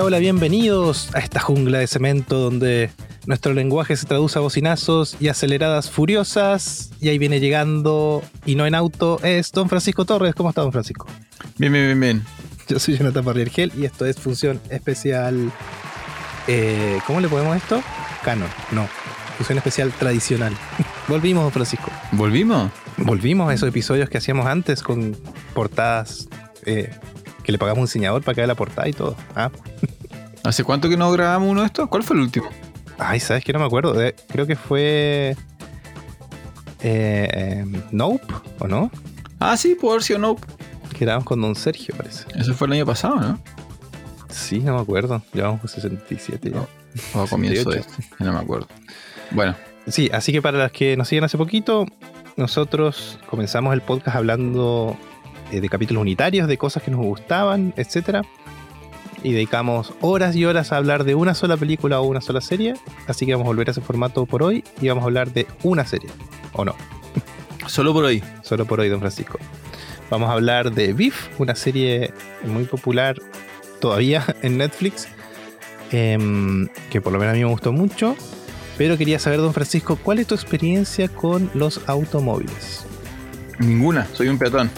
Hola, hola, bienvenidos a esta jungla de cemento donde nuestro lenguaje se traduce a bocinazos y aceleradas furiosas. Y ahí viene llegando, y no en auto, es Don Francisco Torres. ¿Cómo está, Don Francisco? Bien, bien, bien, bien. Yo soy Jonathan Barriergel y esto es Función Especial. eh, ¿Cómo le ponemos esto? Canon, no. Función Especial Tradicional. Volvimos, Don Francisco. ¿Volvimos? Volvimos a esos episodios que hacíamos antes con portadas eh, que le pagamos un diseñador para que haga la portada y todo. Ah, ¿Hace cuánto que no grabamos uno de estos? ¿Cuál fue el último? Ay, ¿sabes qué? No me acuerdo. De- creo que fue. Eh, eh, Nope, ¿o no? Ah, sí, puede haber sido no. Que grabamos con Don Sergio, parece. Eso fue el año pasado, ¿no? Sí, no me acuerdo. Llevamos con 67 ya. O a comienzo de 68. este. No me acuerdo. Bueno, Sí, así que para las que nos siguen hace poquito, nosotros comenzamos el podcast hablando eh, de capítulos unitarios, de cosas que nos gustaban, etcétera. Y dedicamos horas y horas a hablar de una sola película o una sola serie. Así que vamos a volver a ese formato por hoy y vamos a hablar de una serie. ¿O no? solo por ahí. Solo por hoy, don Francisco. Vamos a hablar de Beef, una serie muy popular todavía en Netflix, em, que por lo menos a mí me gustó mucho. Pero quería saber, don Francisco, ¿cuál es tu experiencia con los automóviles? Ninguna, soy un peatón.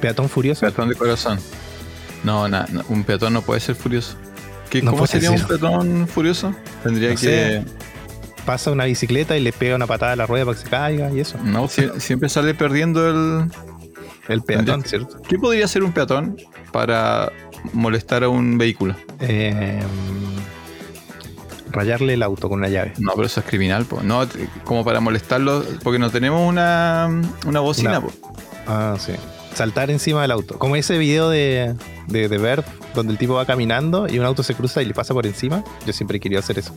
¿Peatón furioso? Peatón de corazón. No, na- no, un peatón no puede ser furioso. ¿Qué, No ¿Cómo sería ser. un peatón furioso? Tendría No que. sé. Pasa una bicicleta y le pega una patada a la rueda para que se caiga y eso. No, sie- siempre sale perdiendo el. El peatón, ¿cierto? ¿Qué podría ser un peatón para molestar a un vehículo? Em, rayarle el auto con una llave. No, pero eso es criminal, po. No, como para molestarlo, porque no tenemos una, una bocina, Una- po. Ah, sí. Saltar encima del auto. Como ese video de, de, de Verb, donde el tipo va caminando y un auto se cruza y le pasa por encima. Yo siempre he querido hacer eso.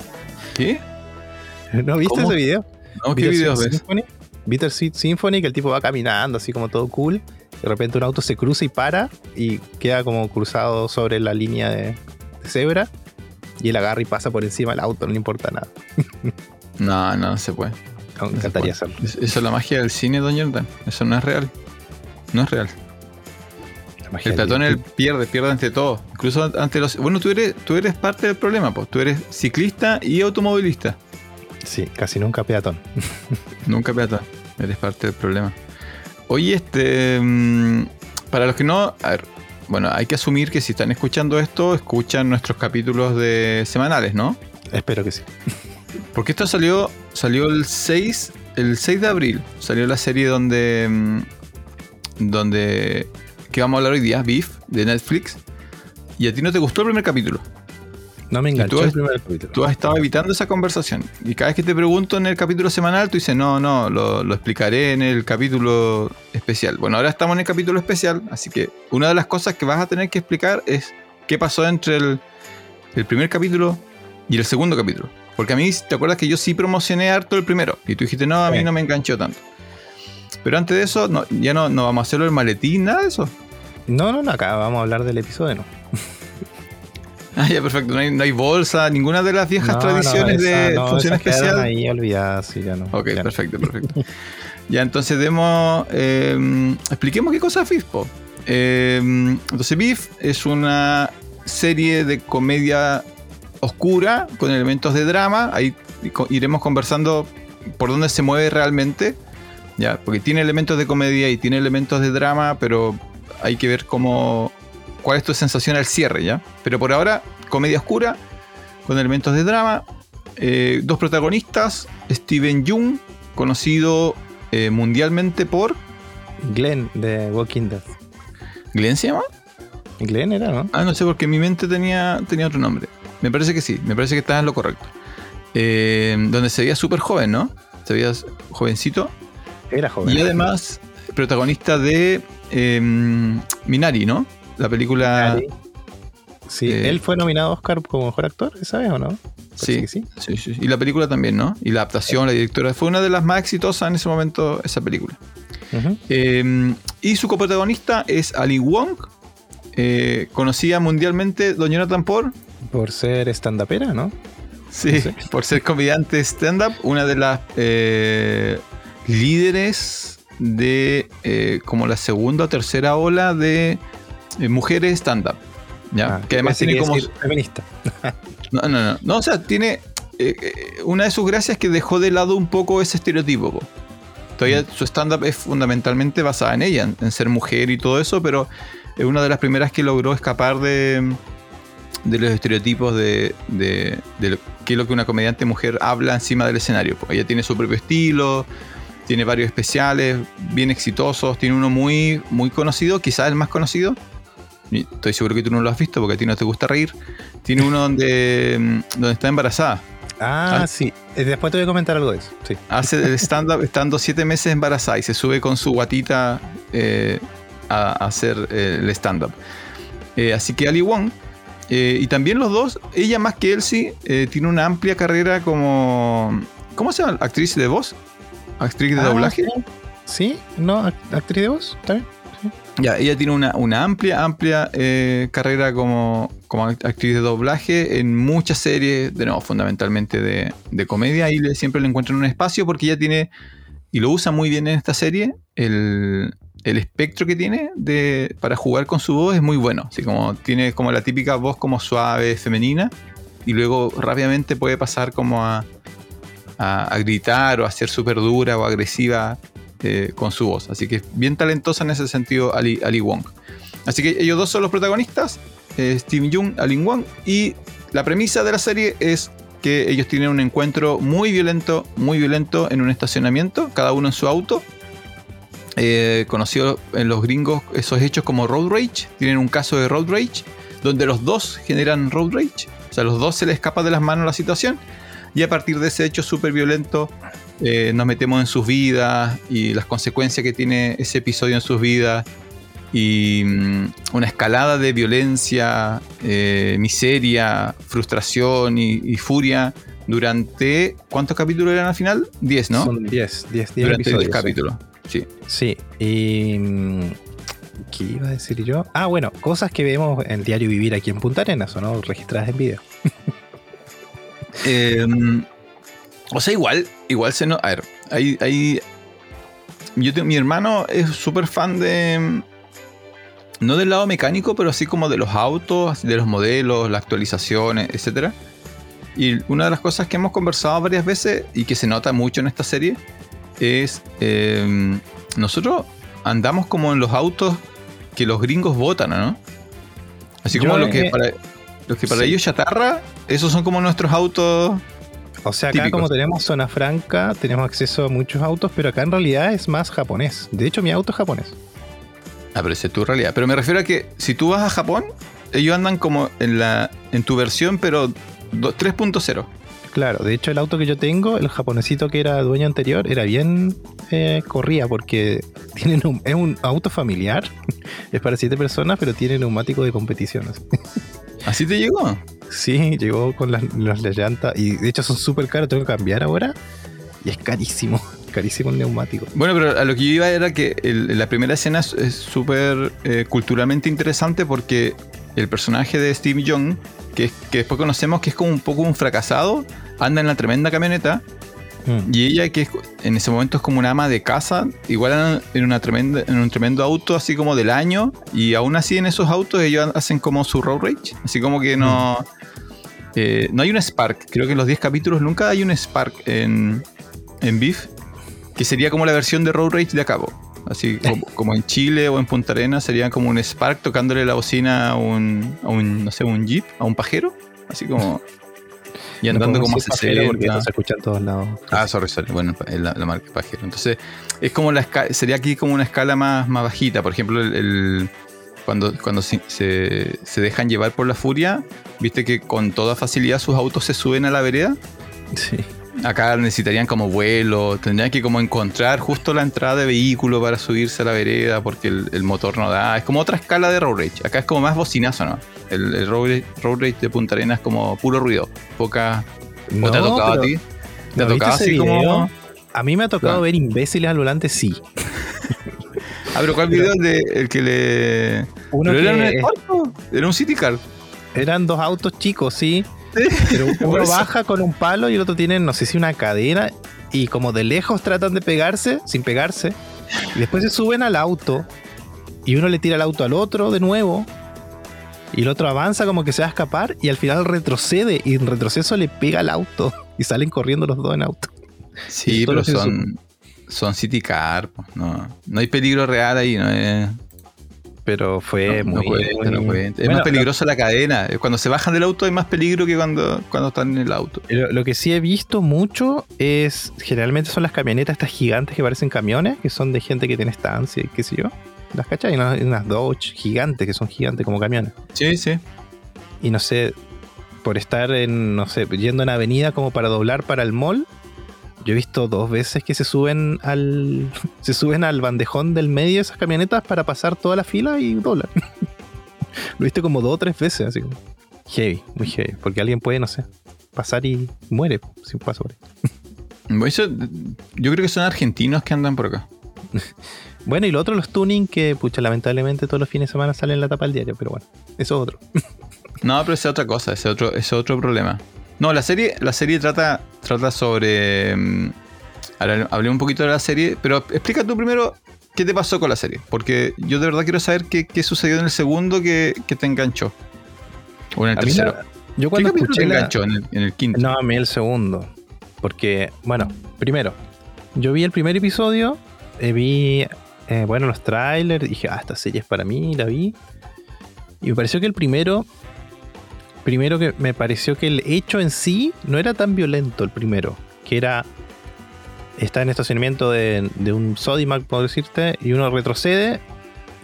¿Qué? ¿No viste ¿Cómo? ese video? No, ¿Qué videos ves? Symphony. Bittersweet Symphony, que el tipo va caminando así como todo cool. De repente un auto se cruza y para y queda como cruzado sobre la línea de, de cebra. Y él agarra y pasa por encima del auto, no le importa nada. No, no se puede. Me encantaría hacerlo. Es- Eso es la magia del cine, Don Jordan. Eso no es real. No es real. El del peatón él pierde, pierde ante todo. Incluso ante los. Bueno, tú eres, tú eres parte del problema, pues. Tú eres ciclista y automovilista. Sí, casi nunca peatón. Nunca peatón. Eres parte del problema. Oye, este. mm, Para los que no. A ver. Bueno, hay que asumir que si están escuchando esto, escuchan nuestros capítulos de semanales, ¿no? Espero que sí. Porque esto salió. Salió el 6. El 6 de abril. Salió la serie donde. mm, Donde. Que vamos a hablar hoy día, Beef, de Netflix. Y a ti no te gustó el primer capítulo. No me tú enganchó has- el primer capítulo. Tú has estado evitando esa conversación. Y cada vez que te pregunto en el capítulo semanal, tú dices, no, no, lo, lo explicaré en el capítulo especial. Bueno, ahora estamos en el capítulo especial, así que una de las cosas que vas a tener que explicar es qué pasó entre el, el primer capítulo y el segundo capítulo. Porque a mí, ¿te acuerdas que yo sí promocioné harto el primero? Y tú dijiste, no, a mí Sí. no me enganchó tanto. Pero antes de eso, no, ya no, no vamos a hacerlo el maletín, nada de eso. No, no, no, acá vamos a hablar del episodio, ¿no? Ah, ya, perfecto. No hay, no hay bolsa, ninguna de las viejas No, tradiciones no, esa- de función especial. ahí olvidadas, sí, ya no. Ok, ya perfecto, perfecto. ya, entonces demos. eh, expliquemos qué cosa es Beef. Eh, entonces, Beef es una serie de comedia oscura con elementos de drama. Ahí iremos conversando por dónde se mueve realmente. Ya, porque tiene elementos de comedia y tiene elementos de drama, pero hay que ver cómo. cuál es tu sensación al cierre, ¿ya? Pero por ahora, comedia oscura, con elementos de drama. Eh, dos protagonistas, Steven Yeun, conocido eh, mundialmente por... Glenn de Walking Dead. ¿Glenn se llama? Glenn era, ¿no? Ah, no sé, porque mi mente tenía, tenía otro nombre. Me parece que sí, me parece que estás en lo correcto. Eh, donde se veía súper joven, ¿no? Se veía jovencito. Era joven. Y además, protagonista de eh, Minari, ¿no? La película... Ari. Sí, eh, él fue nominado a Oscar como mejor actor, ¿esa vez o no? Sí, sí. sí, sí. Y la película también, ¿no? Y la adaptación, la directora. Fue una de las más exitosas en ese momento, esa película. Eh, y su coprotagonista es Ali Wong, eh, conocida mundialmente, Doña Jonathan por, Por ser stand-upera, ¿no? sí, por ser comediante stand-up, una de las eh, líderes de eh, como la segunda o tercera ola de eh, mujeres stand-up. ¿ya? Ah, que además tiene como... feminista. No, no, no. No, o sea, tiene... una de sus gracias es que dejó de lado un poco ese estereotipo. po. Todavía su stand-up es fundamentalmente basada en ella, en, en ser mujer y todo eso, pero es una de las primeras que logró escapar de, de los estereotipos de, de, de lo, qué es lo que una comediante mujer habla encima del escenario. po. Ella tiene su propio estilo, tiene varios especiales bien exitosos, tiene uno muy, muy conocido, quizás el más conocido. Estoy seguro que tú no lo has visto porque a ti no te gusta reír. Tiene uno donde, mm, donde está embarazada. Ah, Ah. sí. Eh, Después te voy a comentar algo de eso. Sí. Hace el stand-up estando siete meses embarazada y se sube con su guatita eh, a, a hacer eh, el stand-up. Eh, así que Ali Wong. Eh, y también los dos, ella más que Elsie, eh, tiene una amplia carrera como. ¿Cómo se llama? ¿Actriz de voz? ¿Actriz de Ah, doblaje? Sí, Sí, no, act- actriz de voz, ¿está bien? Ya, ella tiene una, una amplia, amplia eh, carrera como, como act- actriz de doblaje en muchas series, de nuevo, fundamentalmente de, de comedia, y le- siempre le encuentran un espacio porque ella tiene, y lo usa muy bien en esta serie, el, el espectro que tiene de, para jugar con su voz es muy bueno, así como tiene como la típica voz como suave, femenina, y luego rápidamente puede pasar como a, a, gritar o a ser súper dura o agresiva eh, con su voz. Así que es bien talentosa en ese sentido Ali, Ali Wong. Así que ellos dos son los protagonistas, eh, Steve Jung, Ali Wong, y la premisa de la serie es que ellos tienen un encuentro muy violento, muy violento en un estacionamiento, cada uno en su auto. Eh, conocido en los gringos esos hechos como road rage, tienen un caso de road rage, donde los dos generan road rage, o sea, los dos se les escapa de las manos la situación, y a partir de ese hecho súper violento eh, nos metemos en sus vidas y las consecuencias que tiene ese episodio en sus vidas y mm, una escalada de violencia, eh, miseria, frustración y, y furia durante ¿cuántos capítulos eran al final? 10, ¿no? Son 10, 10, 10 durante 10 episodios. sí. Sí. Sí, y. mm, ¿Qué iba a decir yo? Ah, bueno, cosas que vemos en Diario Vivir aquí en Punta Arenas, ¿o no? Registradas en video. Eh, o sea, igual, igual se no. A ver, hay. hay yo tengo- mi hermano es súper fan de. No del lado mecánico, pero así como de los autos, de los modelos, las actualizaciones, etc. Y una de las cosas que hemos conversado varias veces y que se nota mucho en esta serie es. eh, nosotros andamos como en los autos que los gringos votan, ¿no? Así como Yo, lo que eh, para, los que para sí. ellos chatarra, esos son como nuestros autos O sea, acá Típicos. como tenemos zona franca, tenemos acceso a muchos autos, pero acá en realidad es más japonés. De hecho, mi auto es japonés. Ah, pero esa es tu realidad. Pero me refiero a que si tú vas a Japón, ellos andan como en la en tu versión, pero do- 3.0. Claro, de hecho el auto que yo tengo, el japonesito que era dueño anterior, era bien eh, corría porque tienen un, es un auto familiar, es para siete personas, pero tiene neumático de competiciones. ¿Así te llegó? Sí, llegó con las, las, las llantas y de hecho son súper caros, tengo que cambiar ahora y es carísimo, carísimo el neumático. Bueno, pero a lo que yo iba era que el- la primera escena es es súper eh, culturalmente interesante porque el personaje de Steve Young, que, es- que después conocemos que es como un poco un fracasado, anda en la tremenda camioneta Mm. y ella que es- en ese momento es como una ama de casa, igual en, una tremenda, en un tremendo auto así como del año y aún así en esos autos ellos hacen como su road rage, así como que no... eh, no hay un Spark, creo que en los 10 capítulos nunca hay un Spark en, en Beef, que sería como la versión de Road Rage de acabo. Así como, como en Chile o en Punta Arenas sería como un Spark tocándole la bocina a un, a un, no sé, un Jeep, a un pajero. Así como... Y No andando como a podemos decir pajero porque 60. esto se escucha en todos lados. Ah, sorry, sorry. Bueno, es la, la marca Pajero. Entonces, es como la sería aquí como una escala más, más bajita. Por ejemplo, el, el- cuando, cuando se, se- se dejan llevar por la furia, viste que con toda facilidad sus autos se suben a la vereda. Sí. Acá necesitarían como vuelo, tendrían que como encontrar justo la entrada de vehículo para subirse a la vereda porque el, el motor no da. Es como otra escala de road rage. Acá es como más bocinazo, ¿no? El, el road, rage, road rage de Punta Arenas es como puro ruido. Poca. ¿O te ha No, tocado pero- a ti? ¿Te ha ¿no tocado así como.? A mí me ha tocado ver imbéciles al volante, sí. Ah, pero ¿cuál video es de el que le. Uno pero era un que- Era un City Car. Eran dos autos chicos, sí. Pero uno baja con un palo y el otro tiene, no sé si una cadena. Y como de lejos tratan de pegarse, sin pegarse. Y después se suben al auto. Y uno le tira el auto al otro de nuevo. Y el otro avanza como que se va a escapar y al final retrocede y en retroceso le pega al auto y salen corriendo los dos en auto. Sí, pero son, son City Car, pues, no, no hay peligro real ahí, no es pero fue muy, Es más peligrosa la cadena. Cuando se bajan del auto hay más peligro que cuando, cuando están en el auto. Lo, que sí he visto mucho es, generalmente son las camionetas estas gigantes que parecen camiones, que son de gente que tiene estancia y qué sé yo. Las cachas, y unas, unas Dodge gigantes, que son gigantes como camiones. Sí, sí. Y no sé, por estar en, no sé, yendo en avenida como para doblar para el mall, yo he visto dos veces que se suben al. se suben al bandejón del medio de esas camionetas para pasar toda la fila y doblan. Lo viste como dos o tres veces, así como. Heavy, muy heavy. Porque alguien puede, no sé, pasar y muere sin paso por ahí. yo creo que son argentinos que andan por acá. bueno, y lo otro, los tuning, que pucha, lamentablemente todos los fines de semana salen en la tapa del diario, pero bueno, eso es otro. no, pero es otra cosa, ese otro, es otro problema. No, la serie, la serie trata, trata sobre. Mm, ahora hablé un poquito de la serie, pero explica tú primero qué te pasó con la serie. Porque yo de verdad quiero saber qué, sucedió en el segundo que, te enganchó. O en el tercero. yo cuando ¿Qué escuché te enganchó en el, quinto? No, a mí el segundo. Porque, bueno, primero, yo vi el primer episodio, eh, vi, eh, bueno, los trailers, dije, ah, esta serie es para mí, la vi. Y me pareció que el primero primero que me pareció que el hecho en sí no era tan violento el primero, que era está en estacionamiento de, un Sodimac, puedo decirte, y uno retrocede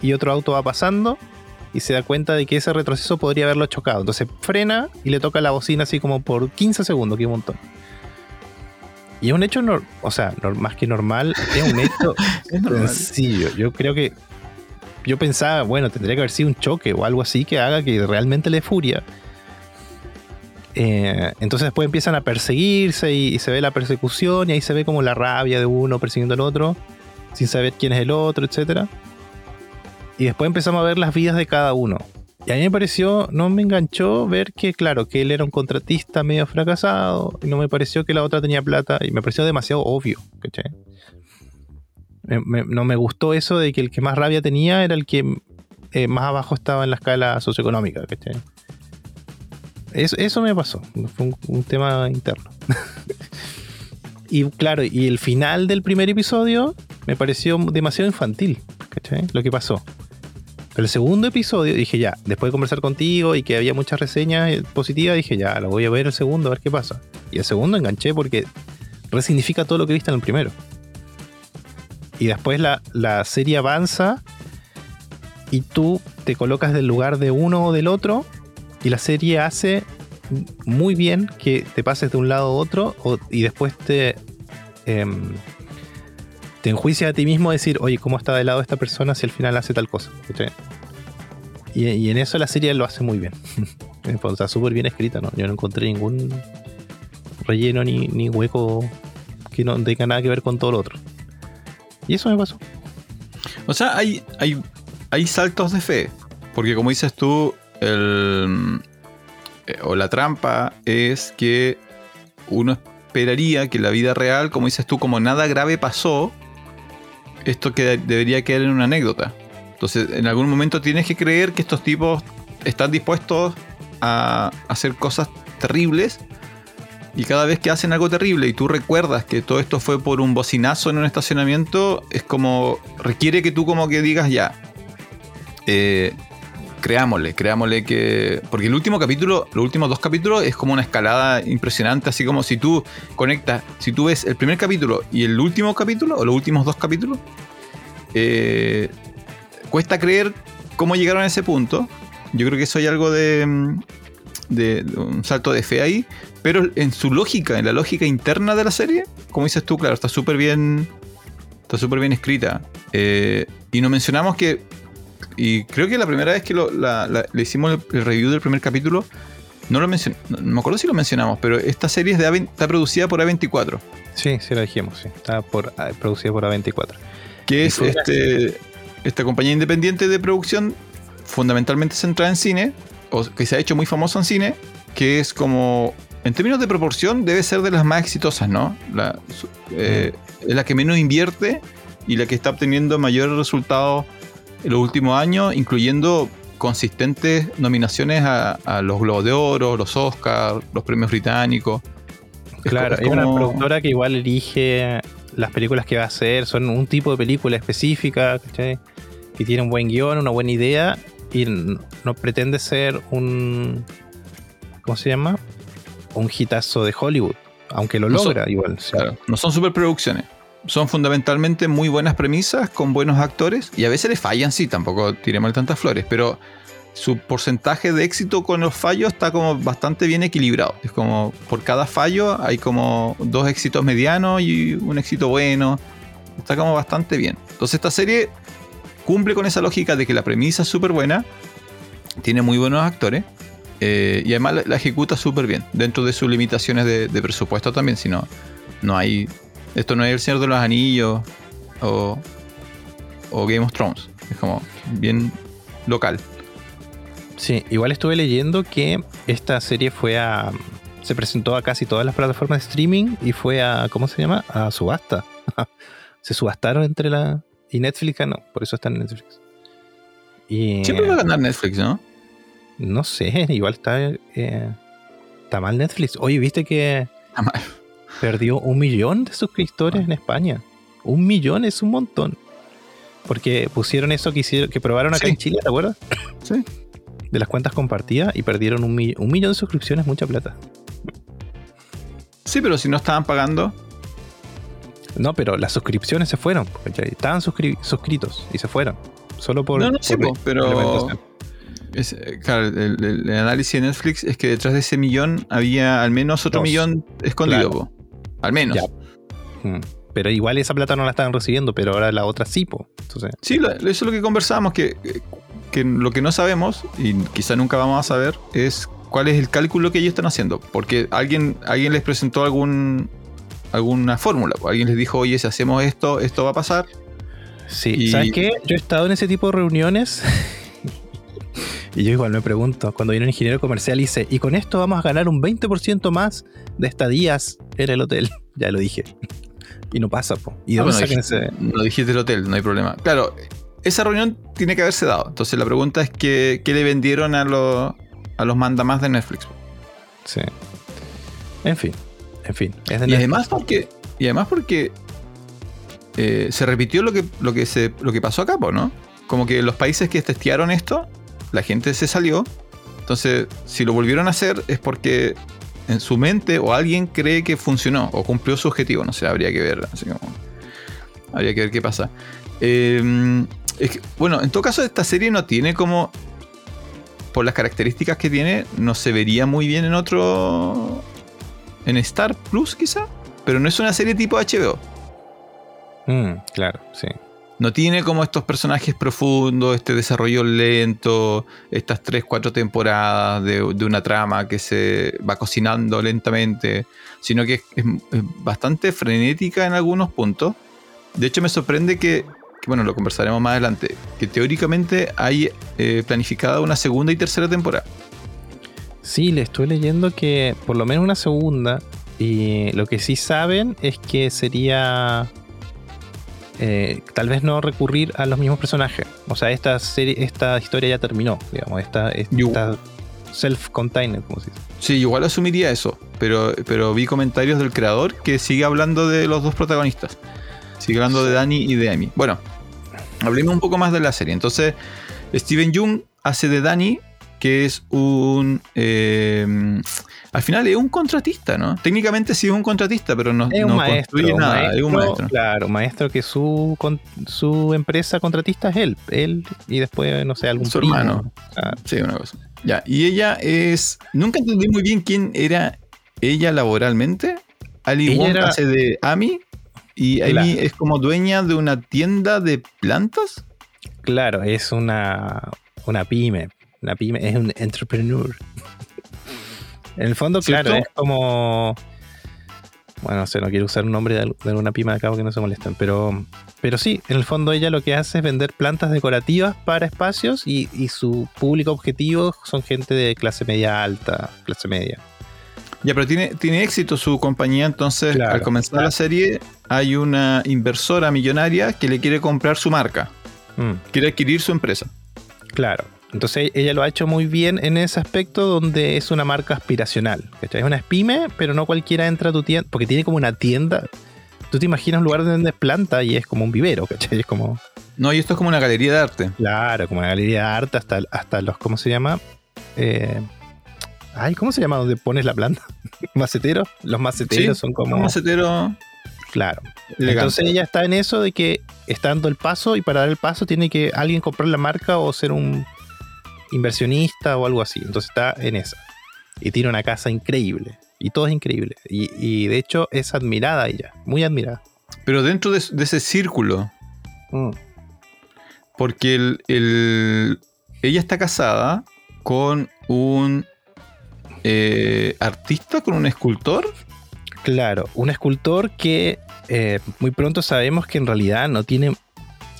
y otro auto va pasando y se da cuenta de que ese retroceso podría haberlo chocado. Entonces frena y le toca la bocina así como por 15 segundos, que un montón. Y es un hecho, o sea, más que normal, es un hecho sencillo. Yo creo que yo pensaba, bueno, tendría que haber sido un choque o algo así que haga que realmente le furia. Eh, entonces después empiezan a perseguirse y, se ve la persecución y ahí se ve como la rabia de uno persiguiendo al otro sin saber quién es el otro, etc. Y después empezamos a ver las vidas de cada uno. Y a mí me pareció, no me enganchó ver que, claro, que él era un contratista medio fracasado y no me pareció que la otra tenía plata y me pareció demasiado obvio, no me gustó eso de que el que más rabia tenía era el que eh, más abajo estaba en la escala socioeconómica, ¿cachai? Eso, me pasó. Fue un, tema interno. y claro, y el final del primer episodio me pareció demasiado infantil. ¿Cachai? Lo que pasó. El segundo episodio dije ya, después de conversar contigo y que había muchas reseñas positivas, dije ya, lo voy a ver el segundo a ver qué pasa. Y el segundo enganché porque resignifica todo lo que viste en el primero. Y después la, la serie avanza y tú te colocas del lugar de uno o del otro y la serie hace muy bien que te pases de un lado a otro y después te, em, te enjuicias a ti mismo a decir, oye, ¿cómo está de lado esta persona si al final hace tal cosa? Y, en eso la serie lo hace muy bien. está súper bien escrita, ¿no? Yo no encontré ningún relleno ni, hueco que no tenga nada que ver con todo lo otro. Y eso me pasó. O sea, hay, hay, hay saltos de fe. Porque como dices tú, el, eh, o la trampa es que uno esperaría que la vida real, como dices tú, como nada grave pasó, esto que debería quedar en una anécdota. Entonces, en algún momento tienes que creer que estos tipos están dispuestos a hacer cosas terribles. Y cada vez que hacen algo terrible y tú recuerdas que todo esto fue por un bocinazo en un estacionamiento, es como requiere que tú como que digas ya, eh, creámosle, creámosle que. Porque el último capítulo, los últimos dos capítulos es como una escalada impresionante, así como si tú conectas, si tú ves el primer capítulo y el último capítulo, o los últimos dos capítulos, eh, cuesta creer cómo llegaron a ese punto. Yo creo que eso hay algo de, de, un salto de fe ahí, pero en su lógica, en la lógica interna de la serie, como dices tú, claro, está súper bien. Está súper bien escrita. Eh, y nos mencionamos que y creo que la primera vez que le hicimos el, review del primer capítulo, no lo mencioné, no, me acuerdo si lo mencionamos, pero esta serie es de está producida por A24. Sí, sí lo dijimos, sí. Está por, producida por A24. Que es este, esta compañía independiente de producción fundamentalmente centrada en cine, o que se ha hecho muy famoso en cine, que es como, en términos de proporción, debe ser de las más exitosas, ¿no? La, eh, mm. Es la que menos invierte y la que está obteniendo mayores resultados en los últimos años, incluyendo consistentes nominaciones a, a los Globos de Oro, los Oscars, los premios británicos. Claro, es una productora que igual elige las películas que va a hacer, son un tipo de película específica, ¿cachai? Que tiene un buen guion, una buena idea y no pretende ser un. ¿Cómo se llama? Un hitazo de Hollywood, aunque lo No son- logra igual. sí. Claro, no son superproducciones. Son fundamentalmente muy buenas premisas con buenos actores y a veces le fallan, sí, tampoco tiremos tantas flores, pero su porcentaje de éxito con los fallos está como bastante bien equilibrado. Es como por cada fallo hay como dos éxitos medianos y un éxito bueno. Está como bastante bien. Entonces esta serie cumple con esa lógica de que la premisa es súper buena, tiene muy buenos actores eh, y además la, ejecuta súper bien dentro de sus limitaciones de, de presupuesto también, si no, no hay... Esto no es El Señor de los Anillos o, o Game of Thrones. Es como bien local. Sí, igual estuve leyendo que esta serie fue a. Se presentó a casi todas las plataformas de streaming y fue a. ¿Cómo se llama? A subasta. se subastaron entre la. Y Netflix ganó, por eso está en Netflix. Y. Siempre va a ganar Netflix, ¿no? No sé, igual está. eh, está mal Netflix. Oye, ¿viste que Está mal. Perdió un millón de suscriptores en España? Un millón es un montón. Porque pusieron eso que hicieron, que probaron acá Sí. en Chile, ¿te acuerdas? Sí. De las cuentas compartidas y perdieron un, un millón de suscripciones, mucha plata. Sí, pero si no estaban pagando. No, pero las suscripciones se fueron. Estaban suscri- suscritos y se fueron. Solo por. no, no, sí, por po, pero. es, eh, claro, el, el- el análisis de Netflix es que detrás de ese millón había al menos otro Dos. millón escondido, Claro. Al menos. Ya. Mm. Pero igual esa plata no la estaban recibiendo, pero ahora la otra sí, po. Entonces, Sí, lo- eso es lo que conversábamos, que, que lo que no sabemos, y quizá nunca vamos a saber, es cuál es el cálculo que ellos están haciendo. Porque alguien, alguien les presentó algún alguna fórmula. Alguien les dijo, oye, si hacemos esto, esto va a pasar. sí. Y- ¿Sabes qué? Yo he estado en ese tipo de reuniones. y yo igual me pregunto, cuando viene un ingeniero comercial y dice, y con esto vamos a ganar un 20% más de estadías en el hotel. ya lo dije. y no pasa, po. ¿Y Ah, dónde bueno, dijiste-? No dijiste el hotel, no hay problema. Claro, esa reunión tiene que haberse dado. Entonces la pregunta es que, ¿qué le vendieron a los, a los mandamás de Netflix? Sí. En fin. En fin. Es de Y además porque, y además porque eh, se repitió lo que, lo, que se, lo que pasó acá, po, ¿no? Como que los países que testearon esto, la gente se salió. Entonces, si lo volvieron a hacer es porque en su mente o alguien cree que funcionó o cumplió su objetivo. No sé, habría que ver. Así como, habría que ver qué pasa. Que, bueno, en todo caso, esta serie no tiene como. Por las características que tiene, no se vería muy bien en otro. En Star Plus, quizá. Pero no es una serie tipo HBO. Mm, claro, sí. No tiene como estos personajes profundos, este desarrollo lento, estas 3, 4 temporadas de, de una trama que se va cocinando lentamente, sino que es, bastante frenética en algunos puntos. De hecho, me sorprende que, que, bueno, lo conversaremos más adelante, que teóricamente hay eh, planificada una segunda y tercera temporada. Sí, le estoy leyendo que por lo menos una segunda. Y lo que sí saben es que sería. Eh, tal vez no recurrir a los mismos personajes. O sea, esta serie, esta historia ya terminó, digamos. Esta, self-contained, como se dice. Sí, igual asumiría eso, pero, pero vi comentarios del creador que sigue hablando de los dos protagonistas. Sigue hablando de Danny y de Amy. Bueno, hablemos un poco más de la serie. Entonces, Steven Jung hace de Danny, que es un... eh, al final es un contratista, ¿no? Técnicamente sí es un contratista, pero no, Es un no maestro, construye nada. maestro, es un maestro. Claro, maestro que su, con- su empresa contratista es él. Él y después, no sé, algún Su primo. hermano. Ah, Sí, una cosa. Ya, y ella es... Nunca entendí muy bien quién era ella laboralmente. Ali Ella Wong era- hace de Amy y Amy Claro. es como dueña de una tienda de plantas. Claro, es una, una pyme. Una pyme es un entrepreneur. En el fondo, ¿Cierto? claro, es como. Bueno, no sé, no quiero usar un nombre de, al- de alguna pyme de acá porque no se molestan. Pero, pero sí, en el fondo ella lo que hace es vender plantas decorativas para espacios y, y su público objetivo son gente de clase media alta, clase media. Ya, pero tiene, tiene éxito su compañía, entonces Claro, al comenzar claro. la serie hay una inversora millonaria que le quiere comprar su marca, Mm, quiere adquirir su empresa. claro. Entonces ella lo ha hecho muy bien en ese aspecto donde es una marca aspiracional. ¿cachai? Es una pyme, pero no cualquiera entra a tu tienda, porque tiene como una tienda. Tú te imaginas un lugar donde vendes planta y es como un vivero, ¿cachai? Es como... No, y esto es como una galería de arte. Claro, como una galería de arte hasta, hasta los, ¿cómo se llama? Eh, ay, ¿cómo se llama donde pones la planta? ¿Maceteros? Los maceteros Sí, son como... Un macetero Claro. elegante. Entonces ella está en eso de que está dando el paso y para dar el paso tiene que alguien comprar la marca o ser un inversionista o algo así. Entonces está en esa. Y tiene una casa increíble. Y todo es increíble. Y, y de hecho es admirada ella. Muy admirada. Pero dentro de, de ese círculo, Mm. porque el, el- ella está casada con un eh, artista, con un escultor. Claro, un escultor que eh, muy pronto sabemos que en realidad no tiene,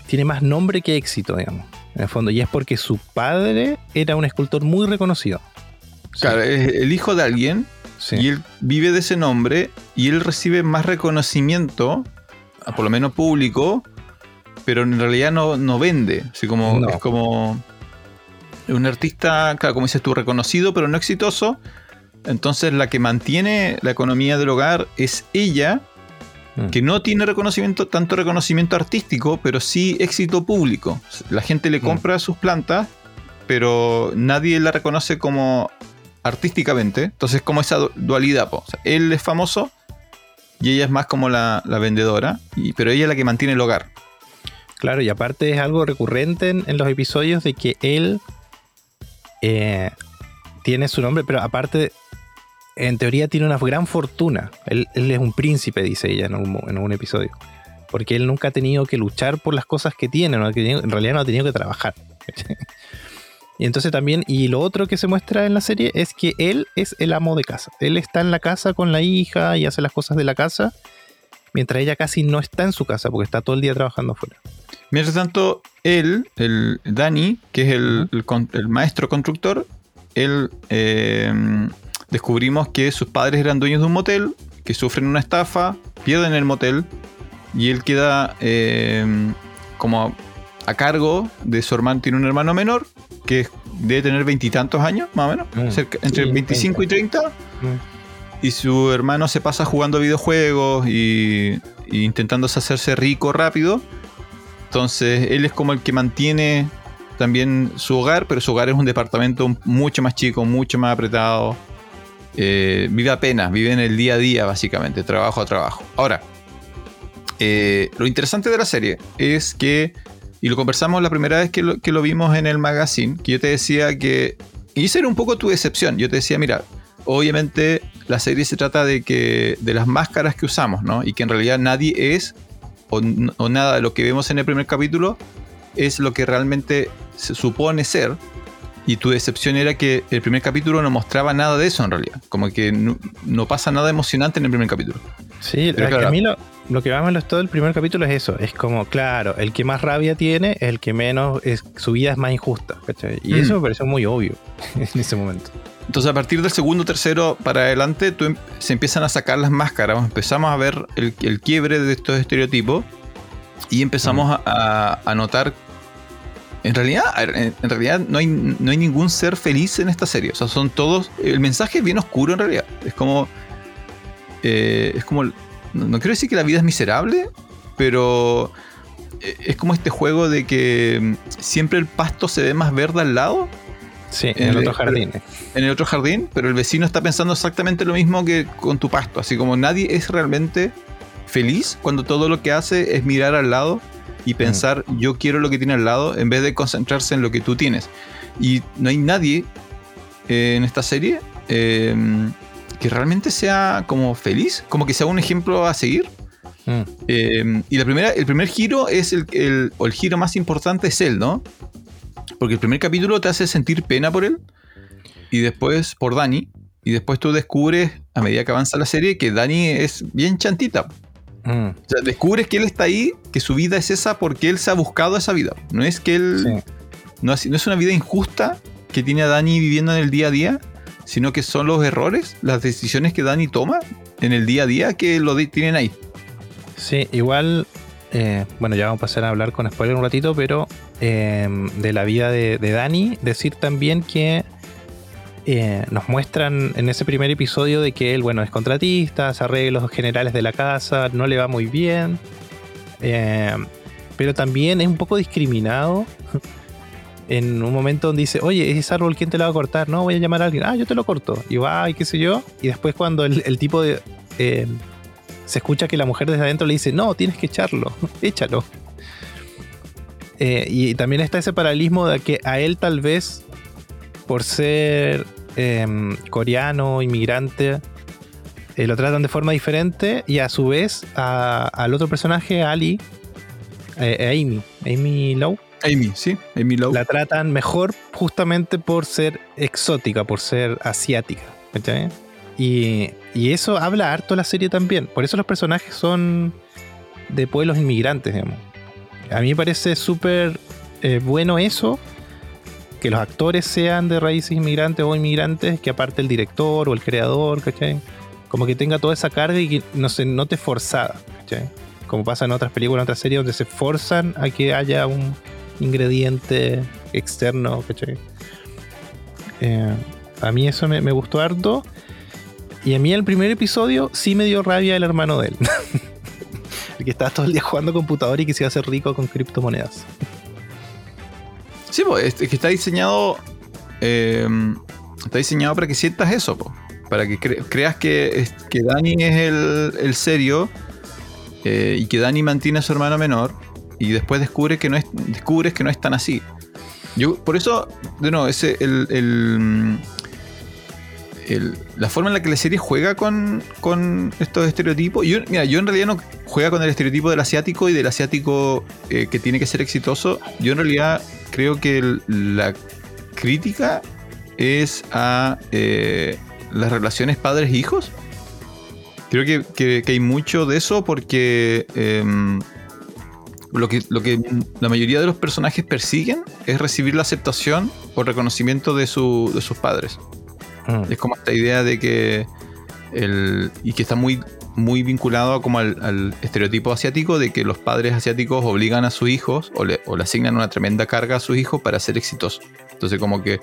tiene más nombre que éxito, digamos. En el fondo. Y es porque su padre era un escultor muy reconocido. Sí, Claro, es el hijo de alguien sí. y él vive de ese nombre y él recibe más reconocimiento, a por lo menos público, pero en realidad no, no vende. Así como, No. Es como un artista, claro, como dices tú, reconocido, pero no exitoso. Entonces la que mantiene la economía del hogar es ella, Mm. que no tiene reconocimiento, tanto reconocimiento artístico, pero sí éxito público. La gente le Mm. compra sus plantas, pero nadie la reconoce como artísticamente. Entonces, como esa du- dualidad. po. O sea, él es famoso y ella es más como la, la vendedora, y, pero ella es la que mantiene el hogar. Claro, y aparte es algo recurrente en, en los episodios de que él eh, tiene su nombre, pero aparte, en teoría tiene una gran fortuna. Él, él es un príncipe, dice ella en un, en episodio. Porque él nunca ha tenido que luchar por las cosas que tiene, no ha tenido- en realidad no ha tenido que trabajar. y entonces también, y lo otro que se muestra en la serie es que él es el amo de casa. Él está en la casa con la hija y hace las cosas de la casa, mientras ella casi no está en su casa porque está todo el día trabajando afuera. Mientras tanto, él, el Dani, que es el, el maestro constructor, él eh, descubrimos que sus padres eran dueños de un motel, que sufren una estafa, pierden el motel y él queda eh, como a cargo de su hermano, tiene un hermano menor que debe tener veintitantos años, más o menos, Mm. cerca- entre Sí, 25 y 30. Y su hermano se pasa jugando videojuegos y, y intentándose hacerse rico rápido. Entonces él es como el que mantiene también su hogar, pero su hogar es un departamento mucho más chico, mucho más apretado. Eh, vive apenas, vive en el día a día básicamente, trabajo a trabajo. Ahora, eh, lo interesante de la serie es que, y lo conversamos la primera vez que lo, que lo vimos en el magazine, que yo te decía que, y esa era un poco tu decepción, yo te decía, mira, obviamente la serie se trata de que de las máscaras que usamos, ¿no? Y que en realidad nadie es o, o nada de lo que vemos en el primer capítulo es lo que realmente se supone ser. Y tu decepción era que el primer capítulo no mostraba nada de eso en realidad. Como que no, no pasa nada emocionante en el primer capítulo. Sí, Pero claro. a mí lo, lo que más me gustó del primer capítulo es eso. Es como, claro, el que más rabia tiene es el que menos, es, su vida es más injusta. ¿cachai? Y Mm. eso me pareció muy obvio en ese momento. Entonces a partir del segundo, tercero para adelante tú em- se empiezan a sacar las máscaras, empezamos a ver el, el quiebre de estos estereotipos y empezamos a- a notar, en realidad, en, realidad no hay, no hay ningún ser feliz en esta serie, o sea, son todos, el mensaje es bien oscuro en realidad, es como, eh, es como, no, no quiero decir que la vida es miserable, pero eh, es como este juego de que mm, siempre el pasto se ve más verde al lado Sí, en En el el- otro jardín. en el otro jardín, pero el vecino está pensando exactamente lo mismo que con tu pasto. Así como nadie es realmente feliz cuando todo lo que hace es mirar al lado y pensar yo quiero lo que tiene al lado en vez de concentrarse en lo que tú tienes. Y no hay nadie eh, en esta serie eh, que realmente sea como feliz, como que sea un ejemplo a seguir. Mm. Eh, y la primera, el primer giro es el, el- o el giro más importante es él, ¿no? Porque el primer capítulo te hace sentir pena por él y después por Dani. Y después tú descubres, a medida que avanza la serie, que Dani es bien chantita. Mm. O sea, descubres que él está ahí, que su vida es esa porque él se ha buscado esa vida. No es que él. Sí. No, es, no es una vida injusta que tiene a Dani viviendo en el día a día, sino que son los errores, las decisiones que Dani toma en el día a día que lo de- tienen ahí. Sí, igual, eh, bueno, ya vamos a pasar a hablar con spoiler un ratito, pero em, de la vida de, de Dani, decir también que eh, nos muestran en ese primer episodio de que él, bueno, es contratista, hace arreglos generales de la casa, no le va muy bien, eh, pero también es un poco discriminado. En un momento donde dice, oye, ese árbol, ¿quién te lo va a cortar? No, voy a llamar a alguien. Ah, yo te lo corto. Y va, y qué sé yo. Y después cuando el, tipo. Eh, se escucha que la mujer desde adentro le dice, no, tienes que echarlo, échalo. y también está ese paralelismo de que a él tal vez, por ser Em, coreano, inmigrante, eh, lo tratan de forma diferente y a su vez al otro personaje, Ali, eh, Amy, Amy Lowe. Amy, sí, Amy Lowe. La tratan mejor justamente por ser exótica, por ser asiática. Y, y, eso habla harto la serie también. Por eso los personajes son de pueblos inmigrantes, digamos. A mí me parece súper eh, bueno eso que los actores sean de raíces inmigrantes o inmigrantes, que aparte el director o el creador, ¿cachai? Como que tenga toda esa carga y que no se note forzada, ¿cachai? Como pasa en otras películas, en otras series donde se forzan a que haya un ingrediente externo, ¿cachai? Eh, a mí eso me, gustó harto. Y a mí el primer episodio sí me dio rabia el hermano de él. el que estaba todo el día jugando computador y que se rico con criptomonedas. Sí, pues, es que está diseñado. Eh, está diseñado para que sientas eso, Para que creas que, que Dani es el, serio eh, y que Dani mantiene a su hermano menor y después descubre que no es, descubres que no es tan así. Yo, por eso, de nuevo, ese, el, la forma en la que la serie juega con, con estos estereotipos. Yo, mira, yo en realidad no juega con el estereotipo del asiático y del asiático eh, que tiene que ser exitoso. Yo en realidad creo que la crítica es a eh, las relaciones padres-hijos. Creo que, hay mucho de eso porque em, lo, que, lo que la mayoría de los personajes persiguen es recibir la aceptación o reconocimiento de, de sus padres. Mm. Es como esta idea de que el, y que está muy muy vinculado como al, estereotipo asiático de que los padres asiáticos obligan a sus hijos o le, asignan una tremenda carga a sus hijos para ser exitosos. Entonces como que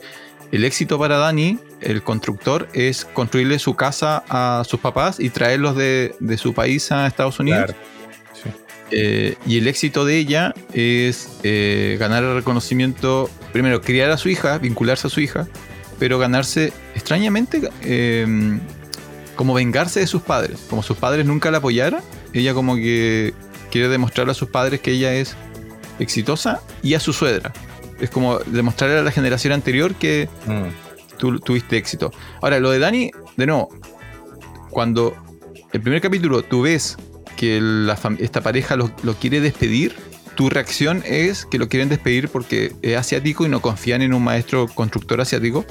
el éxito para Dani, el constructor, es construirle su casa a sus papás y traerlos de, su país a Estados Unidos. Eh, y el éxito de ella es eh, ganar el reconocimiento, primero, criar a su hija, vincularse a su hija, pero ganarse extrañamente eh, como vengarse de sus padres. Como sus padres nunca la apoyaron, ella como que quiere demostrarle a sus padres que ella es exitosa y a su suegra. Es como demostrarle a la generación anterior que mm. tú tuviste éxito. Ahora, lo de Dani, de nuevo, cuando el primer capítulo tú ves que esta pareja lo, lo, quiere despedir, tu reacción es que lo quieren despedir porque es asiático y no confían en un maestro constructor asiático.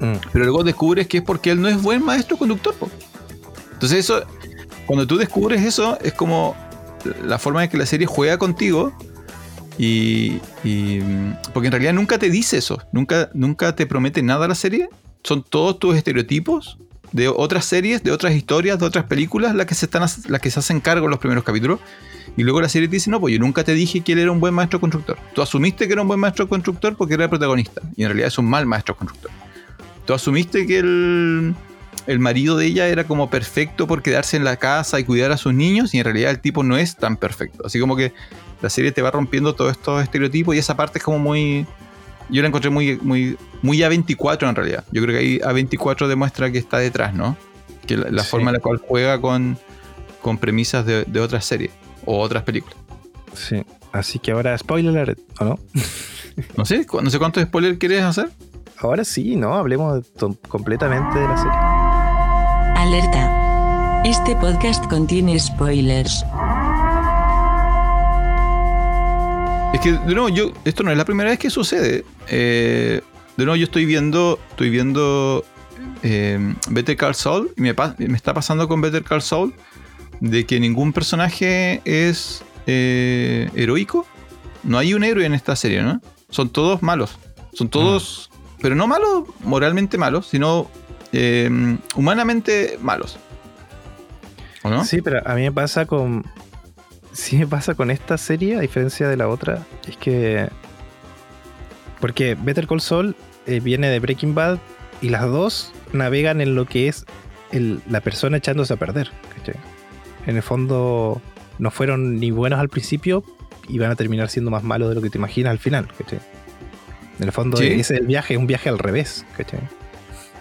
Mm. Pero luego descubres que es porque él no es buen maestro conductor. Entonces eso, cuando tú descubres eso, es como la forma en que la serie juega contigo. Y, porque en realidad nunca te dice eso, nunca, nunca te promete nada la serie. Son todos tus estereotipos de otras series, de otras historias, de otras películas, las que se, están, las que se hacen cargo en los primeros capítulos. Y luego la serie te dice, no, pues yo nunca te dije que él era un buen maestro constructor. Tú asumiste que era un buen maestro constructor porque era el protagonista. Y en realidad es un mal maestro constructor. Tú asumiste que el, marido de ella era como perfecto por quedarse en la casa y cuidar a sus niños y en realidad el tipo no es tan perfecto. Así como que la serie te va rompiendo todos estos estereotipos y esa parte es como muy... Yo la encontré muy, muy, muy A24 en realidad. Yo creo que ahí A24 demuestra que está detrás, ¿no? Que la, forma en la cual juega con, con premisas de, de otras series o otras películas. Sí, así que ahora spoiler alert, ¿o no? no sé, no sé cuántos spoilers quieres hacer. Ahora sí, ¿no? Hablemos completamente de la serie. Alerta. Este podcast contiene spoilers. Es que, de nuevo, yo, esto no es la primera vez que sucede. Eh, de nuevo, yo estoy viendo, estoy viendo eh, Better Call Saul y me, está pasando con Better Call Saul de que ningún personaje es eh, heroico. No hay un héroe en esta serie, ¿no? Son todos malos. Son todos pero no malos, moralmente malos, sino eh, humanamente malos. ¿O no? Sí, pero a mí me pasa con. Sí me pasa con esta serie, a diferencia de la otra, es que Porque Better Call Saul eh, viene de Breaking Bad y las dos navegan en lo que es el- la persona echándose a perder. En el fondo no fueron ni buenos al principio y van a terminar siendo más malos de lo que te imaginas al final. ¿cachai? En el fondo Sí. ese es el viaje, es un viaje al revés. ¿cachai?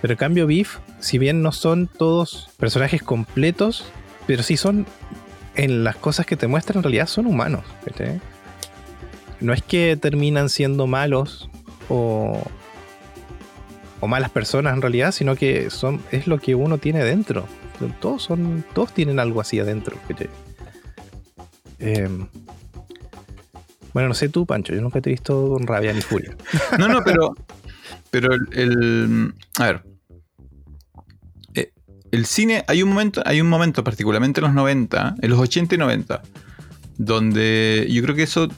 Pero en cambio Beef, si bien no son todos personajes completos, pero sí son en las cosas que te muestran en realidad son humanos. ¿cachai? No es que terminan siendo malos o, o malas personas en realidad, sino que son es lo que uno tiene dentro. Todos son todos tienen algo así adentro. ¿cachai? Bueno, no sé tú, Pancho, yo nunca te he visto con rabia ni furia. No, no, pero. Pero el. a ver. Eh, El cine, hay un momento, hay un momento, particularmente en los 90, en los 80 y 90, donde yo creo que eso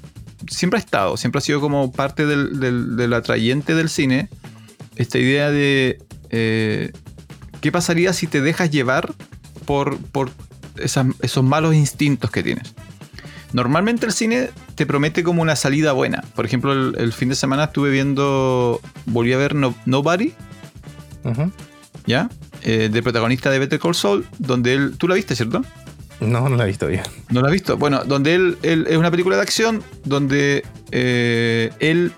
siempre ha estado, siempre ha sido como parte del, del, atrayente del cine. Esta idea de. eh, ¿Qué pasaría si te dejas llevar por, por esos malos instintos que tienes? Normalmente el cine te promete como una salida buena. Por ejemplo, el, el fin de semana estuve viendo, volví a ver No- Nobody. ¿ya? Eh, del protagonista de Better Call Saul, donde él, tú la viste, ¿cierto? No, no la he visto bien. ¿No la has visto? Bueno, donde él, él- es una película de acción donde eh, él,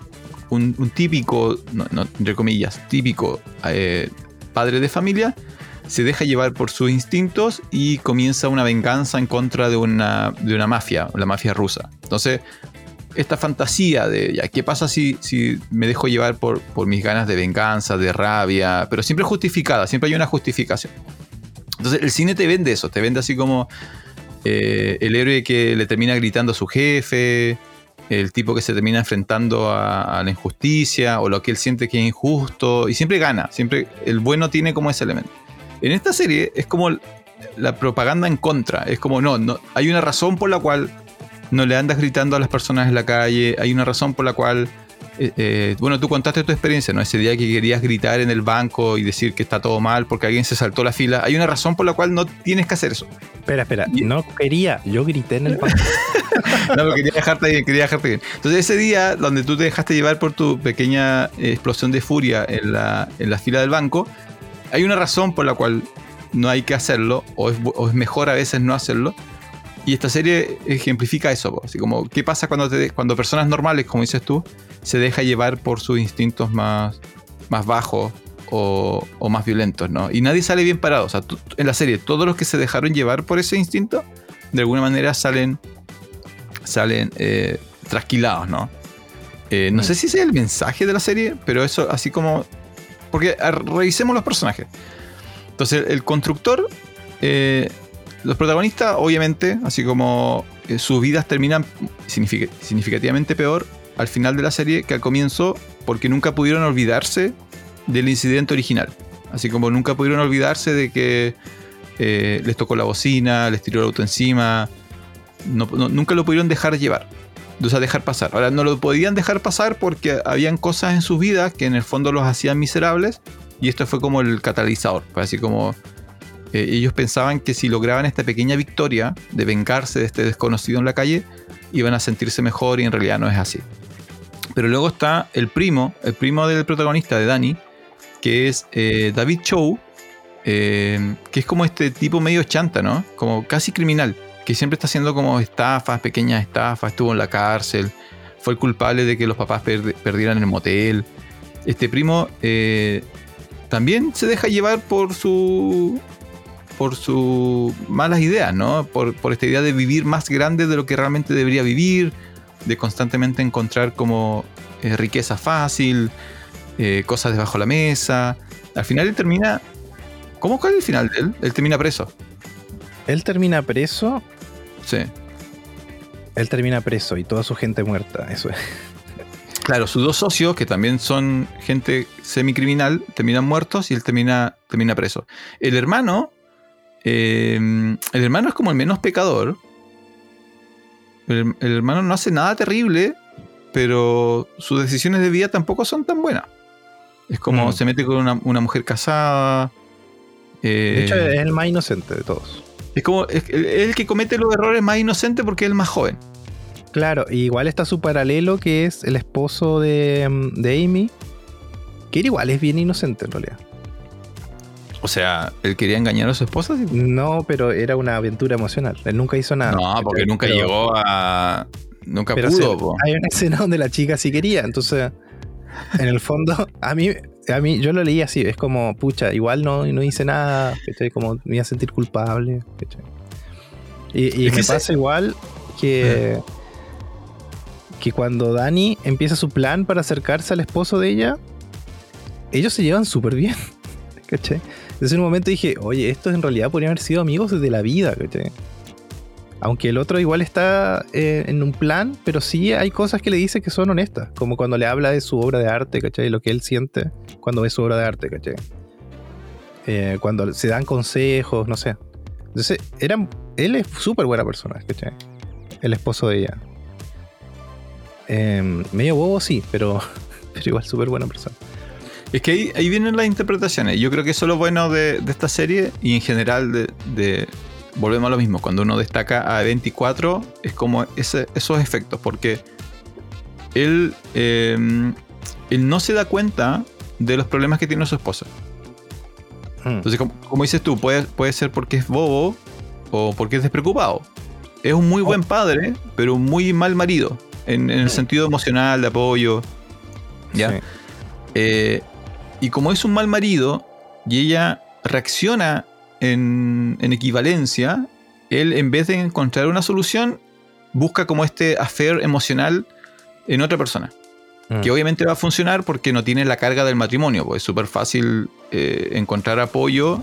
un, un típico, no, no, entre comillas, típico eh, padre de familia, se deja llevar por sus instintos y comienza una venganza en contra de una, de una mafia, la mafia rusa. Entonces, esta fantasía de, ya, ¿qué pasa si, si me dejo llevar por, por mis ganas de venganza, de rabia? Pero siempre justificada, siempre hay una justificación. Entonces, el cine te vende eso, te vende así como eh, el héroe que le termina gritando a su jefe, el tipo que se termina enfrentando a, a la injusticia o lo que él siente que es injusto y siempre gana, siempre el bueno tiene como ese elemento. En esta serie es como la propaganda en contra, es como no, no hay una razón por la cual no le andas gritando a las personas en la calle, hay una razón por la cual eh, eh, bueno, tú contaste tu experiencia, ¿no? Ese día que querías gritar en el banco y decir que está todo mal porque alguien se saltó la fila. Hay una razón por la cual no tienes que hacer eso. Espera, espera, no quería, yo grité en el banco. No, pero quería dejarte bien, quería dejarte bien. Entonces, ese día donde tú te dejaste llevar por tu pequeña eh, explosión de furia en la, en la fila del banco, hay una razón por la cual no hay que hacerlo, o es, o es mejor a veces no hacerlo. Y esta serie ejemplifica eso, po. así como, ¿qué pasa cuando, te, cuando personas normales, como dices tú, se deja llevar por sus instintos más, más bajos o, o más violentos, ¿no? Y nadie sale bien parado. O sea, tú- en la serie, todos los que se dejaron llevar por ese instinto, de alguna manera salen salen eh, trasquilados, ¿no? Eh, no Mm. sé si ese es el mensaje de la serie, pero eso así como... Porque revisemos los personajes. Entonces, el constructor, eh, los protagonistas, obviamente, así como eh, sus vidas terminan signific- significativamente peor al final de la serie que al comienzo, porque nunca pudieron olvidarse del incidente original. Así como nunca pudieron olvidarse de que eh, les tocó la bocina, les tiró el auto encima, nunca lo pudieron dejar llevar. O sea, dejar pasar. Ahora, no lo podían dejar pasar porque habían cosas en sus vidas que en el fondo los hacían miserables. Y esto fue como el catalizador. Fue así como eh, ellos pensaban que si lograban esta pequeña victoria de vengarse de este desconocido en la calle, iban a sentirse mejor y en realidad no es así. Pero luego está el primo, el primo del protagonista, de Danny, que es eh, David Chow, eh, que es como este tipo medio chanta, ¿no? Como casi criminal, que siempre está haciendo como estafas, pequeñas estafas, estuvo en la cárcel, fue el culpable de que los papás per- perdieran el motel. Este primo eh, también se deja llevar por su por sus malas ideas, ¿no? Por, por esta idea de vivir más grande de lo que realmente debería vivir, de constantemente encontrar como eh, riqueza fácil, eh, cosas debajo de la mesa. Al final él termina. ¿Cómo cuál es el final de él? Él termina preso. Él termina preso, Sí. él termina preso y toda su gente muerta, eso es. Claro, sus dos socios, que también son gente semicriminal, terminan muertos y él termina, termina preso. El hermano. eh, el hermano es como el menos pecador. El, el hermano no hace nada terrible, pero sus decisiones de vida tampoco son tan buenas. Es como Mm. se mete con una, una mujer casada. eh, De hecho, es el más inocente de todos. Es como es el, el que comete los errores más inocentes porque es el más joven. Claro, y igual está su paralelo que es el esposo de, mm, de Amy, que igual es bien inocente en realidad. O sea, él quería engañar a su esposa. ¿sí? No, pero era una aventura emocional. Él nunca hizo nada. No, porque nunca Pero- llegó a. Nunca pero pudo, se- hay una escena donde la chica sí quería, entonces en el fondo a mí a mí yo lo leí así, es como pucha, igual no, no hice nada, ¿cachai? como me iba a sentir culpable, ¿cachai? Y, me pasa igual que que cuando Dani empieza su plan para acercarse al esposo de ella, ellos se llevan súper bien, ¿cachai? Entonces en un momento dije, oye, estos en realidad podrían haber sido amigos desde la vida, ¿cachai? Aunque el otro igual está eh, en un plan, pero sí hay cosas que le dice que son honestas, como cuando le habla de su obra de arte, ¿cachai? Lo que él siente cuando ve su obra de arte, ¿cachai? Eh, cuando se dan consejos, no sé. Entonces, era, él es súper buena persona, ¿cachai? El esposo de ella. Eh, medio bobo, sí, pero, pero igual súper buena persona. Es que ahí, vienen las interpretaciones. Yo creo que eso es lo bueno de, esta serie y en general de- Volvemos a lo mismo. Cuando uno destaca a 24 es como ese- esos efectos. Porque él, eh, él no se da cuenta de los problemas que tiene su esposa. Mm. Entonces, como, como dices tú, puede, puede ser porque es bobo o porque es despreocupado. Es un muy buen padre, pero un muy mal marido. En, en el sentido emocional, de apoyo. ¿ya? Sí. Eh, y como es un mal marido y ella reacciona en, en equivalencia, él en vez de encontrar una solución, busca como este affair emocional en otra persona. Mm. Que obviamente va a funcionar porque no tiene la carga del matrimonio, pues es súper fácil eh, encontrar apoyo.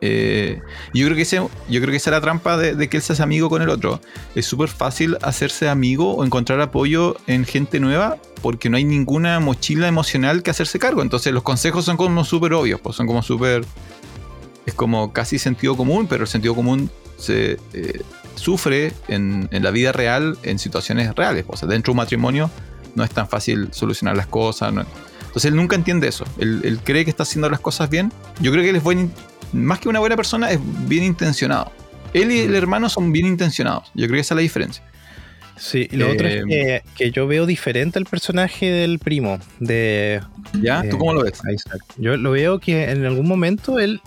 eh, yo creo que ese, yo creo que esa es la trampa de, de que él se hace amigo con el otro. Es súper fácil hacerse amigo o encontrar apoyo en gente nueva porque no hay ninguna mochila emocional que hacerse cargo. Entonces los consejos son como súper obvios, pues son como súper... Es como casi sentido común, pero el sentido común se eh, sufre en, en la vida real en situaciones reales. O sea, dentro de un matrimonio no es tan fácil solucionar las cosas. no- Entonces él nunca entiende eso. Él, él cree que está haciendo las cosas bien. Yo creo que él es buen, más que una buena persona, es bien intencionado. Él y el hermano son bien intencionados. Yo creo que esa es la diferencia. Sí, y lo otro es Eh, que, que yo veo diferente al personaje del primo, de ¿Ya? Eh, ¿Tú cómo lo ves? Isaac. Yo lo veo que en algún momento él,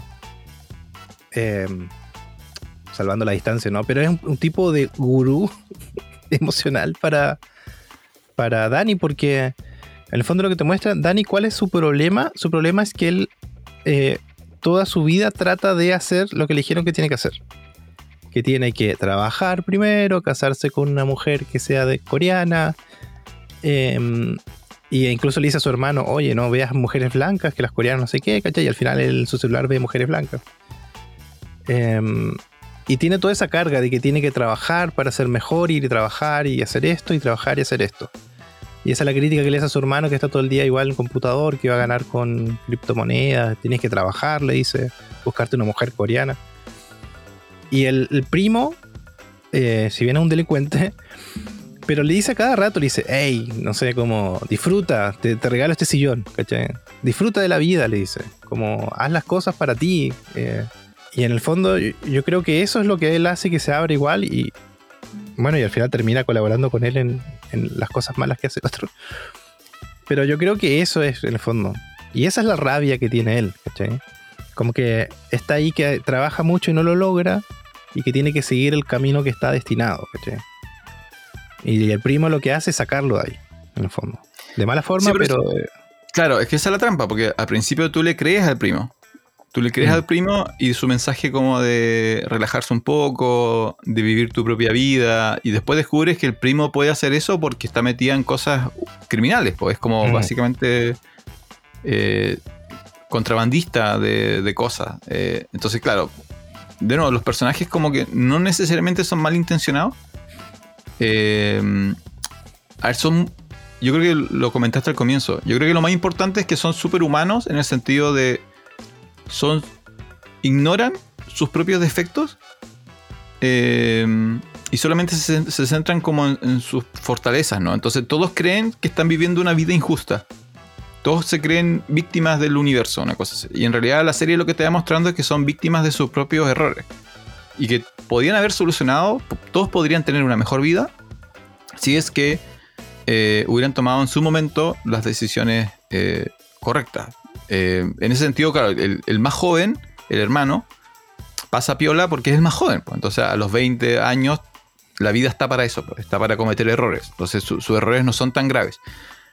eh, salvando la distancia, ¿no? Pero es un, tipo de gurú emocional para, para Dani, porque en el fondo lo que te muestra, Dani, ¿cuál es su problema? Su problema es que él eh, toda su vida trata de hacer lo que le dijeron que tiene que hacer. Que tiene que trabajar primero, casarse con una mujer que sea de coreana, em, y incluso le dice a su hermano, oye, no veas mujeres blancas, que las coreanas no sé qué, ¿cachai? Y al final su celular ve mujeres blancas. Em, y tiene toda esa carga de que tiene que trabajar para ser mejor, ir y trabajar y hacer esto, y trabajar y hacer esto. Y esa es la crítica que le hace a su hermano, que está todo el día igual en el computador, que va a ganar con criptomonedas, tienes que trabajar, le dice, buscarte una mujer coreana. Y el, primo, eh, si bien es un delincuente, pero le dice a cada rato, le dice, hey, no sé, como, disfruta, te, te regalo este sillón, ¿cachai? Disfruta de la vida, le dice, como, haz las cosas para ti. eh. Y en el fondo, yo, yo creo que eso es lo que él hace que se abra igual y, bueno, y al final termina colaborando con él en, en las cosas malas que hace el otro. Pero yo creo que eso es en el fondo. Y esa es la rabia que tiene él, ¿cachai? Como que está ahí que trabaja mucho y no lo logra y que tiene que seguir el camino que está destinado, ¿cachai? Y el primo lo que hace es sacarlo de ahí, en el fondo. De mala forma, Sí, pero pero... eh, Claro, es que esa es la trampa, porque al principio tú le crees al primo. Tú le crees Mm. al primo y su mensaje como de relajarse un poco, de vivir tu propia vida, y después descubres que el primo puede hacer eso porque está metida en cosas criminales, pues es como Mm. básicamente eh, contrabandista de, de cosas. Eh, entonces, claro, de nuevo, los personajes como que no necesariamente son malintencionados. Eh, a ver, son yo creo que lo comentaste al comienzo. Yo creo que lo más importante es que son superhumanos en el sentido de. Son. ignoran sus propios defectos. eh, y solamente se, centran como en, sus fortalezas, ¿no? Entonces todos creen que están viviendo una vida injusta. Todos se creen víctimas del universo, una cosa. Y en realidad la serie lo que te va mostrando es que son víctimas de sus propios errores. Y que podían haber solucionado, todos podrían tener una mejor vida si es que eh, hubieran tomado en su momento las decisiones eh, correctas. Eh, en ese sentido, claro, el, más joven, el hermano, pasa piola porque es el más joven. pues. Entonces, a los 20 años, la vida está para eso, pues, está para cometer errores. Entonces, su- sus errores no son tan graves.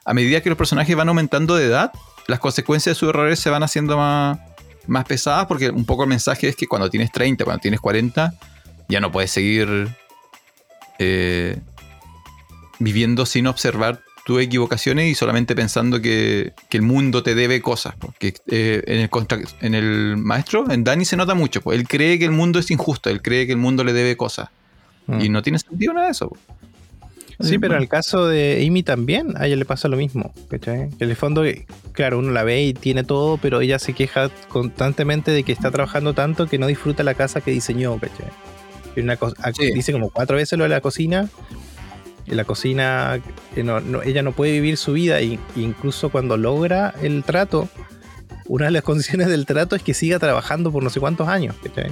A medida que los personajes van aumentando de edad, las consecuencias de sus errores se van haciendo más, más pesadas porque un poco el mensaje es que cuando tienes 30, cuando tienes 40, ya no puedes seguir eh, viviendo sin observar tus equivocaciones y solamente pensando que, que el mundo te debe cosas. Porque eh, en, el contra- en el maestro, en Danny se nota mucho. pues, Él cree que el mundo es injusto, él cree que el mundo le debe cosas. Mm. Y no tiene sentido nada de eso. Sí, pero en el caso de Amy también, a ella le pasa lo mismo. ¿cachai? Que en el fondo, claro, uno la ve y tiene todo, pero ella se queja constantemente de que está trabajando tanto que no disfruta la casa que diseñó. ¿cachai? Una Sí. Dice como cuatro veces lo de la cocina. Y la cocina, no- no- ella no puede vivir su vida, y, incluso cuando logra el trato, una de las condiciones del trato es que siga trabajando por no sé cuántos años. ¿cachai?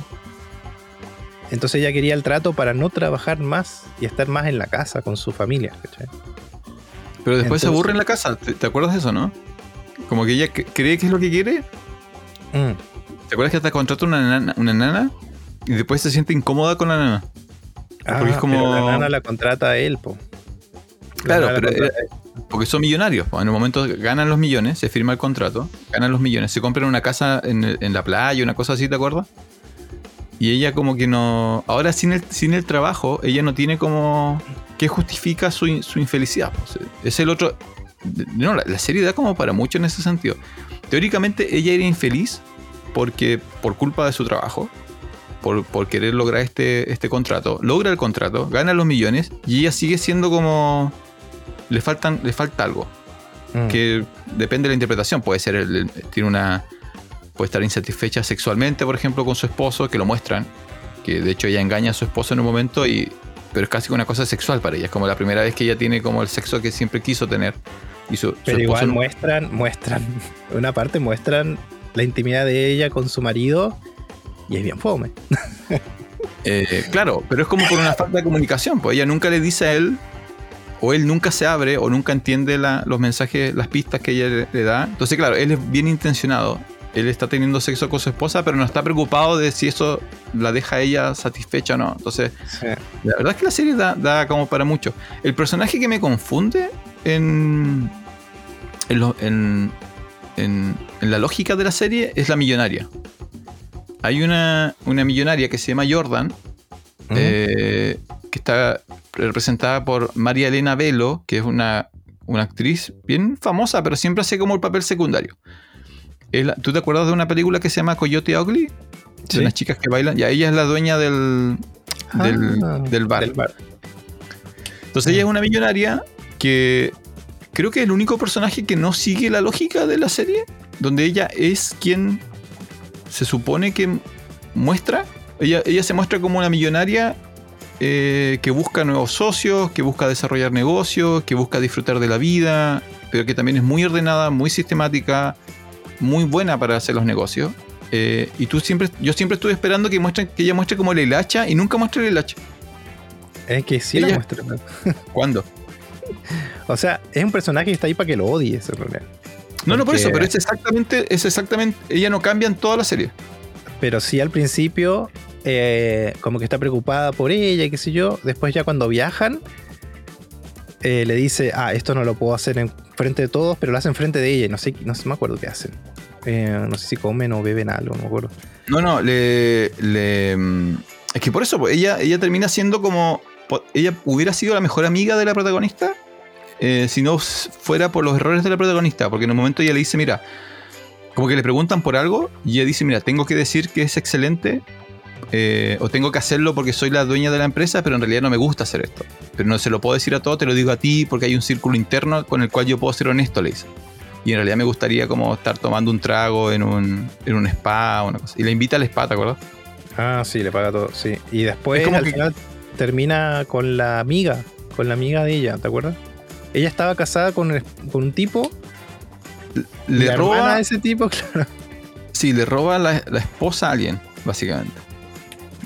Entonces ella quería el trato para no trabajar más y estar más en la casa con su familia. ¿cachai? Pero después se aburre en la casa. ¿Te, te acuerdas de eso, no? Como que ella cre- cree que es lo que quiere. Mm. ¿Te acuerdas que hasta contrata una nana, una nana y después se siente incómoda con la nana? Porque es Ah, como- pero la nana la contrata a él, po. La Claro, pero era- porque son millonarios. pues. En el momento ganan los millones, se firma el contrato, ganan los millones, se compran una casa en, la playa, una cosa así, ¿te acuerdas? Y ella como que no... Ahora sin el, sin el trabajo, ella no tiene como... ¿Qué justifica su, in- su infelicidad? pues. Es el otro... No, la, la serie da como para mucho en ese sentido. Teóricamente ella era infeliz porque por culpa de su trabajo, por, por querer lograr este, este contrato, logra el contrato, gana los millones y ella sigue siendo como... Le, faltan, le falta algo Mm. que depende de la interpretación. Puede ser, el- el- tiene una. Puede estar insatisfecha sexualmente, por ejemplo, con su esposo, que lo muestran. Que de hecho ella engaña a su esposo en un momento, y, pero es casi una cosa sexual para ella. Es como la primera vez que ella tiene como el sexo que siempre quiso tener. Y su, Pero igual muestran, muestran, una parte muestran la intimidad de ella con su marido y es bien fome. Eh, claro, pero es como por una falta de comunicación. Pues ella nunca le dice a él, o él nunca se abre, o nunca entiende la- los mensajes, las pistas que ella le, le da. Entonces, claro, él es bien intencionado. Él está teniendo sexo con su esposa, pero no está preocupado de si eso la deja a ella satisfecha o no. Entonces, la verdad es que la serie da, da como para mucho. El personaje que me confunde en, en, lo- en- en- en la lógica de la serie es la millonaria. Hay una, una millonaria que se llama Jordan, eh, que está representada por María Elena Velo, que es una, una actriz bien famosa, pero siempre hace como el papel secundario. ¿Tú te acuerdas de una película que se llama Coyote Ugly? De Sí. unas chicas que bailan. Ya ella es la dueña del, del, Ah, del bar. del bar. Entonces ella es una millonaria que creo que es el único personaje que no sigue la lógica de la serie, donde ella es quien se supone que muestra. Ella, ella se muestra como una millonaria eh, que busca nuevos socios, que busca desarrollar negocios, que busca disfrutar de la vida, pero que también es muy ordenada, muy sistemática, muy buena para hacer los negocios. Eh, y tú siempre, yo siempre estuve esperando que muestren, que ella muestre como el hacha y nunca muestra el hacha. Es que sí la muestra. ¿Cuándo? O sea, es un personaje que está ahí para que lo odies, en realidad. No, no por eso, pero es exactamente, es exactamente, ella no cambia en toda la serie. Pero sí al principio, eh, como que está preocupada por ella y qué sé yo. Después ya cuando viajan, eh, le dice, ah, esto no lo puedo hacer en frente de todos, pero lo hace en frente de ella. Y no sé, no sé, me acuerdo qué hacen. Eh, no sé si comen o beben algo, no me acuerdo. No, no, le, le- mm, es que por eso, pues, ella, ella termina siendo como, ella hubiera sido la mejor amiga de la protagonista eh, si no fuera por los errores de la protagonista, porque en un momento ella le dice, mira, como que le preguntan por algo y ella dice, mira, tengo que decir que es excelente. eh, o tengo que hacerlo porque soy la dueña de la empresa, pero en realidad no me gusta hacer esto. Pero no se lo puedo decir a todo, te lo digo a ti porque hay un círculo interno con el cual yo puedo ser honesto, le dice. Y en realidad me gustaría como estar tomando un trago en un, en un spa o una cosa. Y la invita al spa, ¿te acuerdas? Ah, sí, le paga todo, sí. Y después Es como al que- final termina con la amiga, con la amiga de ella, ¿te acuerdas? Ella estaba casada con, el- con un tipo, Le la roba, de ese tipo, claro. sí, le roba la, la esposa a alguien, básicamente.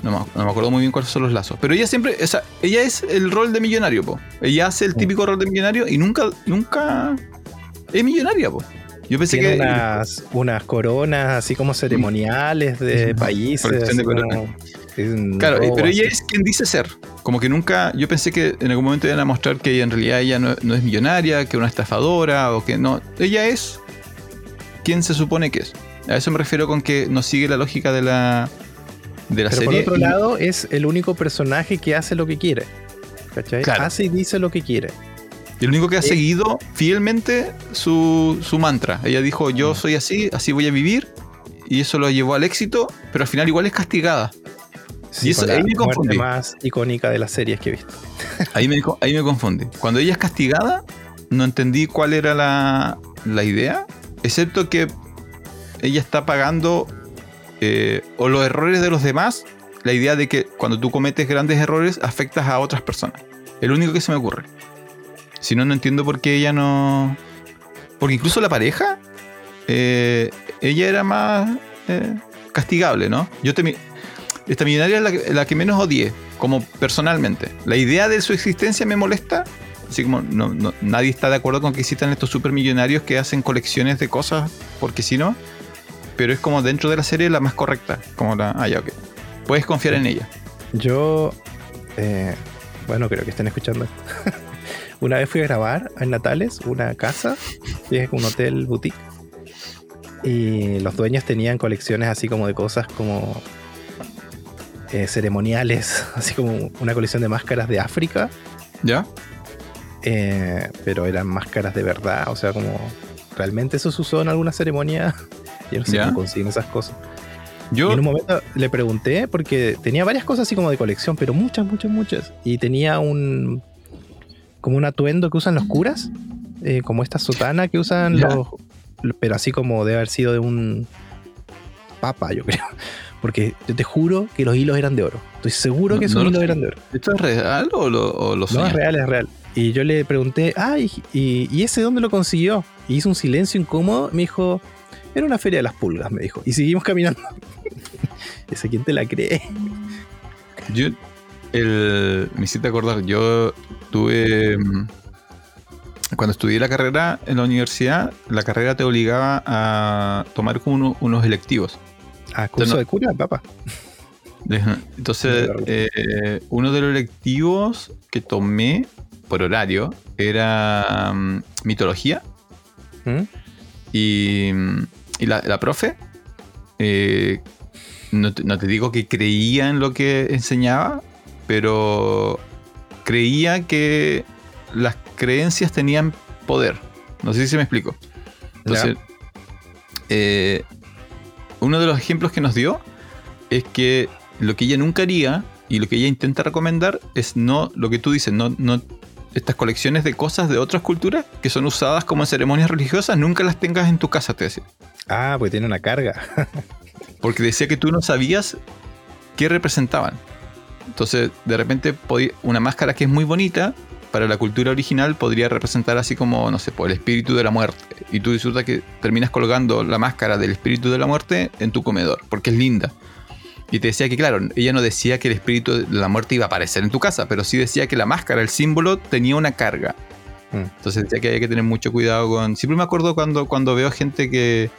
No me, no me acuerdo muy bien cuáles son los lazos. Pero ella siempre, o sea, ella es el rol de millonario, po. Ella hace el típico rol de millonario y nunca, nunca es millonaria, po. Yo pensé Tiene que. unas, unas coronas así como ceremoniales de países. De como-. Es un Claro, robo pero ella así. es quien dice ser. Como que nunca. Yo pensé que en algún momento iban a mostrar que ella, en realidad ella no, no es millonaria, que es una estafadora o que no. Ella es quien se supone que es. A eso me refiero con que no sigue la lógica de la, de la Pero serie. por otro y- lado, es el único personaje que hace lo que quiere. ¿Cachai? Claro. Hace y dice lo que quiere. Y el único que ha seguido fielmente su, su mantra. Ella dijo, yo Mm. soy así, así voy a vivir. Y eso lo llevó al éxito, pero al final igual es castigada. Sí, eso- con la ahí me confundí. más icónica de las series que he visto. Ahí me, ahí me confundí. Cuando ella es castigada, no entendí cuál era la, la idea, excepto que ella está pagando eh, o los errores de los demás, la idea de que cuando tú cometes grandes errores afectas a otras personas. El único que se me ocurre. Si no, no entiendo por qué ella no... Porque incluso la pareja, eh, ella era más eh, castigable, ¿no? Yo te, esta millonaria es la que, menos odié, como personalmente. La idea de su existencia me molesta. Así como no, nadie está de acuerdo con que existan estos supermillonarios que hacen colecciones de cosas, porque si no. Pero es como dentro de la serie la más correcta. Como la. Ah, ya, ok. Puedes confiar en ella. Yo, eh, bueno, creo que estén escuchando esto. una vez fui a grabar en Natales una casa, es un hotel boutique. Y los dueños tenían colecciones así como de cosas como eh, ceremoniales, así como una colección de máscaras de África, ¿Ya? eh, pero eran máscaras de verdad, o sea, como realmente eso se usó en alguna ceremonia. Yo no sé ¿Ya? cómo consiguen esas cosas. Y Yo. en un momento le pregunté porque tenía varias cosas así como de colección, pero muchas, muchas, muchas. Y tenía un como un atuendo que usan los curas, eh, como esta sotana que usan Ya. los, pero así como debe haber sido de un papa, yo creo. Porque yo te juro que los hilos eran de oro. Estoy seguro No- que esos no lo hilos eran de oro. ¿Esto es real o lo, o lo No, es real, es real. Y yo le pregunté, ay, ¿y, y ese dónde lo consiguió? Y hizo un silencio incómodo. Me dijo, era una feria de las pulgas, me dijo. Y seguimos caminando. ¿Ese quién te la cree? Yo, el, me hiciste acordar, yo tuve, mm, cuando estudié la carrera en la universidad, la carrera te obligaba a tomar como uno- unos electivos. Ah, curso no- de cura, papá. Entonces, eh, uno de los electivos que tomé por horario era mm, mitología ¿Mm? y, mm, y la, la profe, eh, no, te, no te digo que creía en lo que enseñaba, pero creía que las creencias tenían poder. No sé si se me explico. Entonces, eh, uno de los ejemplos que nos dio es que lo que ella nunca haría y lo que ella intenta recomendar es no lo que tú dices, no, no estas colecciones de cosas de otras culturas que son usadas como en ceremonias religiosas, nunca las tengas en tu casa, te decía. Ah, pues tiene una carga. Porque decía que tú no sabías qué representaban. Entonces, de repente, una máscara que es muy bonita, para la cultura original podría representar así como, no sé, por el espíritu de la muerte. Y tú disfrutas que terminas colgando la máscara del espíritu de la muerte en tu comedor, porque es linda. Y te decía que, claro, ella no decía que el espíritu de la muerte iba a aparecer en tu casa, pero sí decía que la máscara, el símbolo, tenía una carga. Mm. Entonces decía que hay que tener mucho cuidado con. Siempre me acuerdo cuando, cuando veo gente que.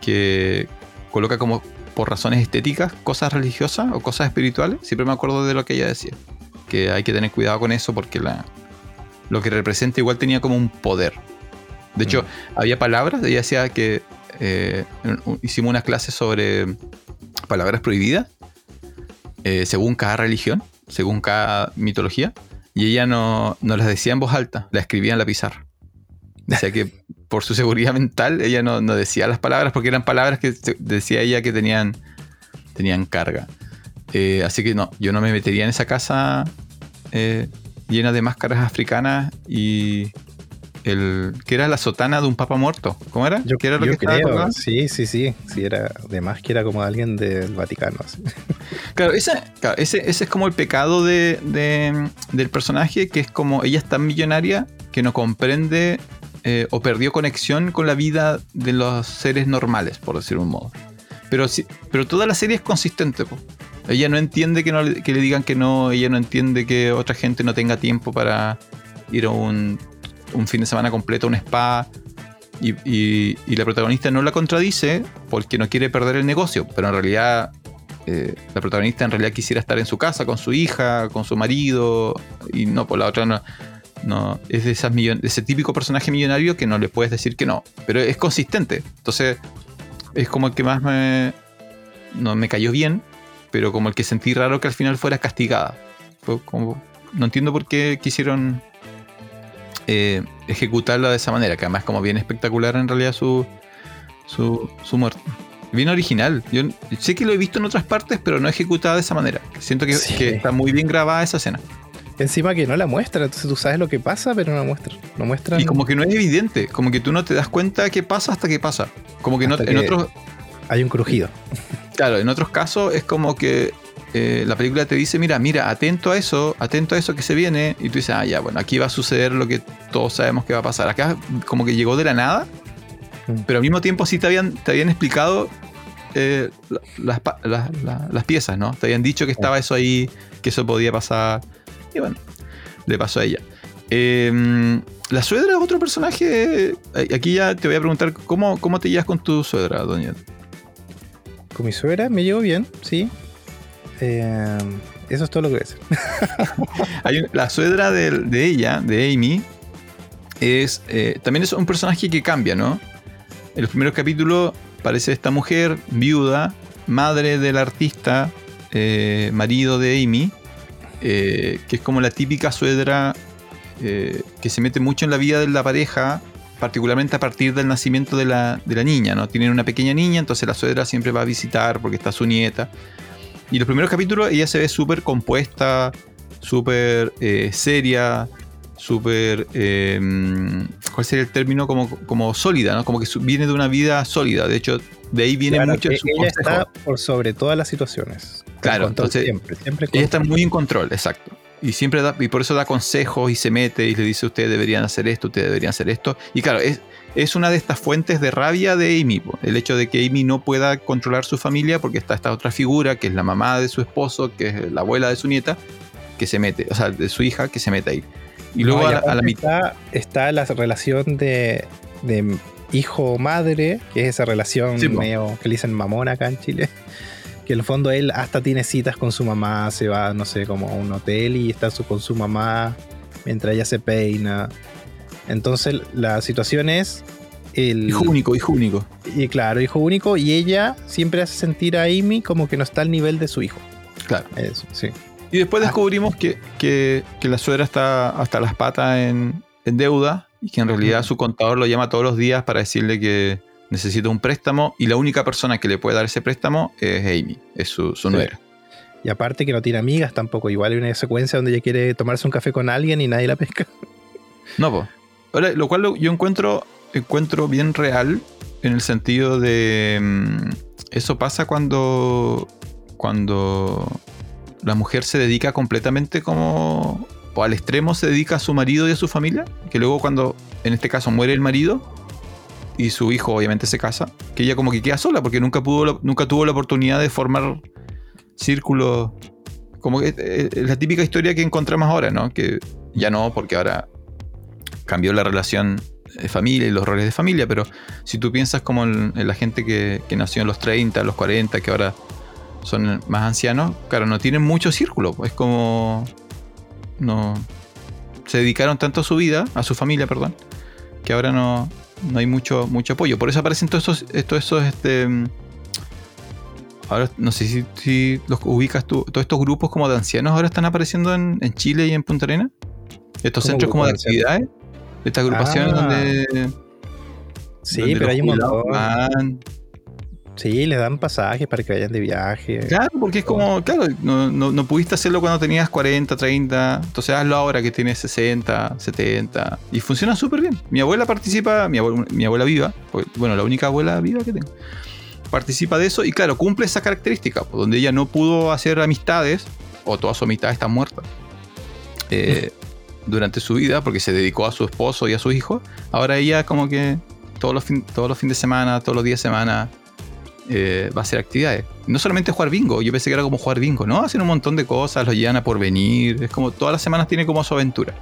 que coloca como por razones estéticas cosas religiosas o cosas espirituales. Siempre me acuerdo de lo que ella decía. Que hay que tener cuidado con eso porque la, lo que representa igual tenía como un poder. De hecho, había palabras, ella decía que eh, hicimos una clase sobre palabras prohibidas eh, según cada religión, según cada mitología, y ella no, no las decía en voz alta, la escribía en la pizarra. Decía que por su seguridad mental ella no, no decía las palabras porque eran palabras que decía ella que tenían, tenían carga. Eh, así que no, yo no me metería en esa casa eh, llena de máscaras africanas y el que era la sotana de un papa muerto. ¿Cómo era? Yo, ¿Qué era lo yo que creo, sí, sí, sí. Sí, era de más que era como alguien del Vaticano. así. Claro, claro, ese, ese es como el pecado de, de- del personaje, que es como ella es tan millonaria que no comprende eh, o perdió conexión con la vida de los seres normales, por decirlo de un modo. Pero, sí, pero toda la serie es consistente. po. Ella no entiende que, no, que le digan que no, ella no entiende que otra gente no tenga tiempo para ir a un, un fin de semana completo a un spa. Y, y- la protagonista no la contradice porque no quiere perder el negocio, pero en realidad eh, la protagonista en realidad quisiera estar en su casa con su hija, con su marido, y no, por la otra no. no es de, esas millon- ese típico personaje millonario que no le puedes decir que no, pero es consistente. Entonces, es como el que más me, no me cayó bien, pero como el que sentí raro que al final fuera castigada. Fue como, no entiendo por qué quisieron eh, ejecutarla de esa manera, que además como bien espectacular en realidad su, su, su muerte. Bien original. Yo sé que lo he visto en otras partes, pero no ejecutada de esa manera. Siento que, Sí. que está muy bien grabada esa escena. Encima que no la muestra, entonces tú sabes lo que pasa, pero no la muestra. No muestran. Y como que no es evidente, como que tú no te das cuenta de qué pasa hasta que pasa. Como que no, Hasta en que- otros, Hay un crujido. Claro, en otros casos es como que eh, la película te dice, mira, mira, atento a eso, atento a eso que se viene, y tú dices, ah, ya, bueno, aquí va a suceder lo que todos sabemos que va a pasar. Acá como que llegó de la nada, Mm. pero al mismo tiempo sí te habían, te habían explicado eh, la- las, las- la- las piezas, ¿no? Te habían dicho que estaba eso ahí, que eso podía pasar, y bueno, le pasó a ella. Eh, la suegra es otro personaje. eh, Aquí ya te voy a preguntar, ¿cómo, cómo te llevas con tu suegra, doña? Con mi suegra me llevo bien, sí. Eh, eso es todo lo que voy a decir. La suegra de, ella, de Amy, es eh, también es un personaje que cambia, ¿no? En los primeros capítulos aparece esta mujer viuda, madre del artista, eh, marido de Amy, eh, que es como la típica suegra que se mete mucho en la vida de la pareja, particularmente a partir del nacimiento de la, de la niña, ¿no? Tienen una pequeña niña, entonces la suegra siempre va a visitar porque está su nieta. Y los primeros capítulos ella se ve súper compuesta, súper eh, seria, súper... eh, ¿Cuál sería el término? Como, como sólida, ¿no? Como que viene de una vida sólida. De hecho, de ahí viene Claro, mucho de su ella consejo. está por sobre todas las situaciones. Claro, entonces, siempre, siempre Ella está muy en control, exacto. Y siempre da, y por eso da consejos y se mete y le dice ustedes deberían hacer esto, ustedes deberían hacer esto. Y claro, es, es una de estas fuentes de rabia de Amy, el hecho de que Amy no pueda controlar su familia porque está esta otra figura, que es la mamá de su esposo, que es la abuela de su nieta, que se mete, o sea, de su hija, que se mete ahí. Y luego No, a, la- a la aparte mitad... Está, la relación de, de hijo-madre, que es esa relación Sí, medio que le dicen mamón acá en Chile. Que en el fondo él hasta tiene citas con su mamá, se va, no sé, como a un hotel y está su- con su mamá mientras ella se peina. Entonces la situación es el Hijo único, hijo único. y claro, hijo único y ella siempre hace sentir a Amy como que no está al nivel de su hijo. Claro. Eso, sí. Y después Ah. descubrimos que, que- que la suegra está hasta las patas en, en deuda y que en realidad su contador lo llama todos los días para decirle que necesita un préstamo y la única persona que le puede dar ese préstamo es Amy, es su, su Sí. nuera. Y aparte que no tiene amigas tampoco. Igual hay una secuencia donde ella quiere tomarse un café con alguien y nadie la pesca. No, pues. Lo cual yo encuentro, encuentro bien real en el sentido de. mm, eso pasa cuando. Cuando la mujer se dedica completamente como. o al extremo se dedica a su marido y a su familia. Que luego, cuando en este caso muere el marido y su hijo obviamente se casa, que ella como que queda sola porque nunca, pudo, nunca tuvo la oportunidad de formar círculos. Como que eh, es la típica historia que encontramos ahora, ¿no? Que ya no, porque ahora cambió la relación de familia y los roles de familia, pero si tú piensas como en, la gente que, que nació en los 30, los 40, que ahora son más ancianos, claro, no tienen mucho círculo. Es como. No. Se dedicaron tanto a su vida, a su familia, perdón, que ahora no, no hay mucho, mucho apoyo. Por eso aparecen todos. Estos, esos este, mm, ahora no sé si, si los ubicas tú. Todos estos grupos como de ancianos ahora están apareciendo en, en Chile y en Punta Arenas. Estos ¿Cómo centros como de actividades. Estas agrupaciones Ah. donde. Sí, donde pero hay un montón. van. Sí, les dan pasajes para que vayan de viaje. Claro, porque es como, claro, no, no, no pudiste hacerlo cuando tenías 40, 30, entonces hazlo ahora que tienes 60, 70, y funciona súper bien. Mi abuela participa, mi abuela, mi abuela viva, porque, bueno, la única abuela viva que tengo, participa de eso y claro, cumple esa característica, pues, donde ella no pudo hacer amistades, o toda su amistad está muerta, eh, durante su vida, porque se dedicó a su esposo y a sus hijos, ahora ella como que todos los, fin- todos los fines de semana, todos los días de semana, eh, va a hacer actividades. No solamente jugar bingo, yo pensé que era como jugar bingo, ¿no? Hacen un montón de cosas, los llevan a por venir, es como todas las semanas tiene como su aventura.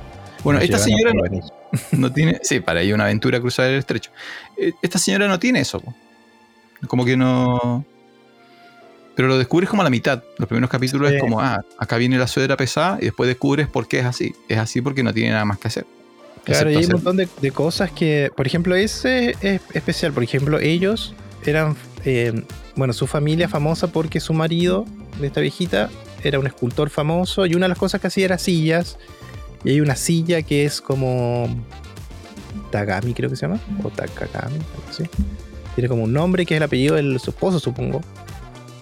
Bueno, esta señora no, Porvenir. no tiene, sí, para ir una aventura cruzar el estrecho. Eh, Esta señora no tiene eso, como que no... Pero lo descubres como a la mitad. Los primeros capítulos Sí. es como, ah, acá viene la suegra pesada y después descubres por qué es así. Es así porque no tiene nada más que hacer. Claro, y hay un montón de, de cosas que, por ejemplo, ese es especial. Por ejemplo, ellos eran, eh, bueno, su familia famosa porque su marido de esta viejita era un escultor famoso y una de las cosas que hacía era sillas. Y hay una silla que es como Tagami, creo que se llama, o Takagami, algo así. Tiene como un nombre que es el apellido de su esposo, supongo.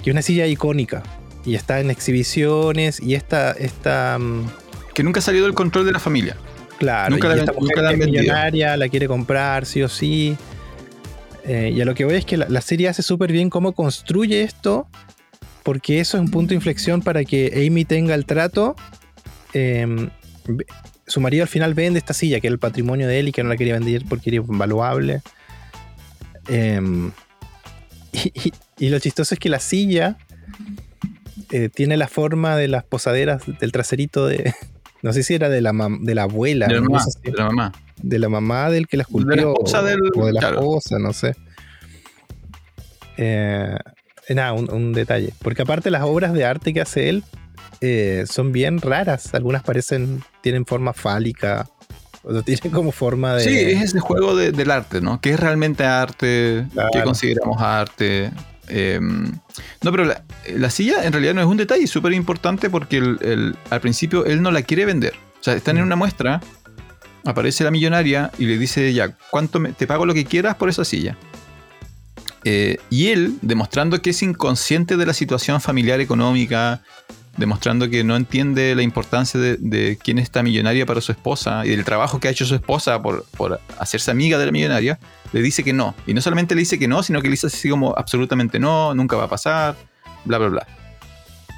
Que es una silla icónica y está en exhibiciones y esta, esta mm, Que nunca ha salido del control de la familia. Claro, Nunca y la esta mujer nunca la es millonaria la quiere comprar sí o sí. Eh, y a lo que voy es que la, la serie hace súper bien cómo construye esto, porque eso es un punto de inflexión para que Amy tenga el trato. Ve- su marido al final vende esta silla, que era el patrimonio de él y que no la quería vender porque era invaluable. Eh, y, y- y lo chistoso es que la silla eh, tiene la forma de las posaderas del traserito de. No sé si era de la, mam- de la abuela, De la mamá. De la mamá. de la mamá del que la De la esculpió esposa del- o de la claro. esposa, no sé. Eh, nada, un, un detalle. Porque aparte las obras de arte que hace él eh, son bien raras. Algunas parecen, tienen forma fálica. O tienen como forma de... Sí, es ese juego de- del arte, ¿no? ¿Qué es realmente arte? Claro. ¿Qué consideramos arte? Eh, no, pero la, la silla en realidad no es un detalle súper importante porque el- el- al principio él no la quiere vender. O sea, están en Mm. una muestra, aparece la millonaria y le dice ya, ¿cuánto me- te pago lo que quieras por esa silla? Eh, y él, demostrando que es inconsciente de la situación familiar económica, demostrando que no entiende la importancia de, de quién es esta millonaria para su esposa y del trabajo que ha hecho su esposa por, por hacerse amiga de la millonaria, le dice que no. Y no solamente le dice que no, sino que le dice así como absolutamente no, nunca va a pasar, bla, bla, bla.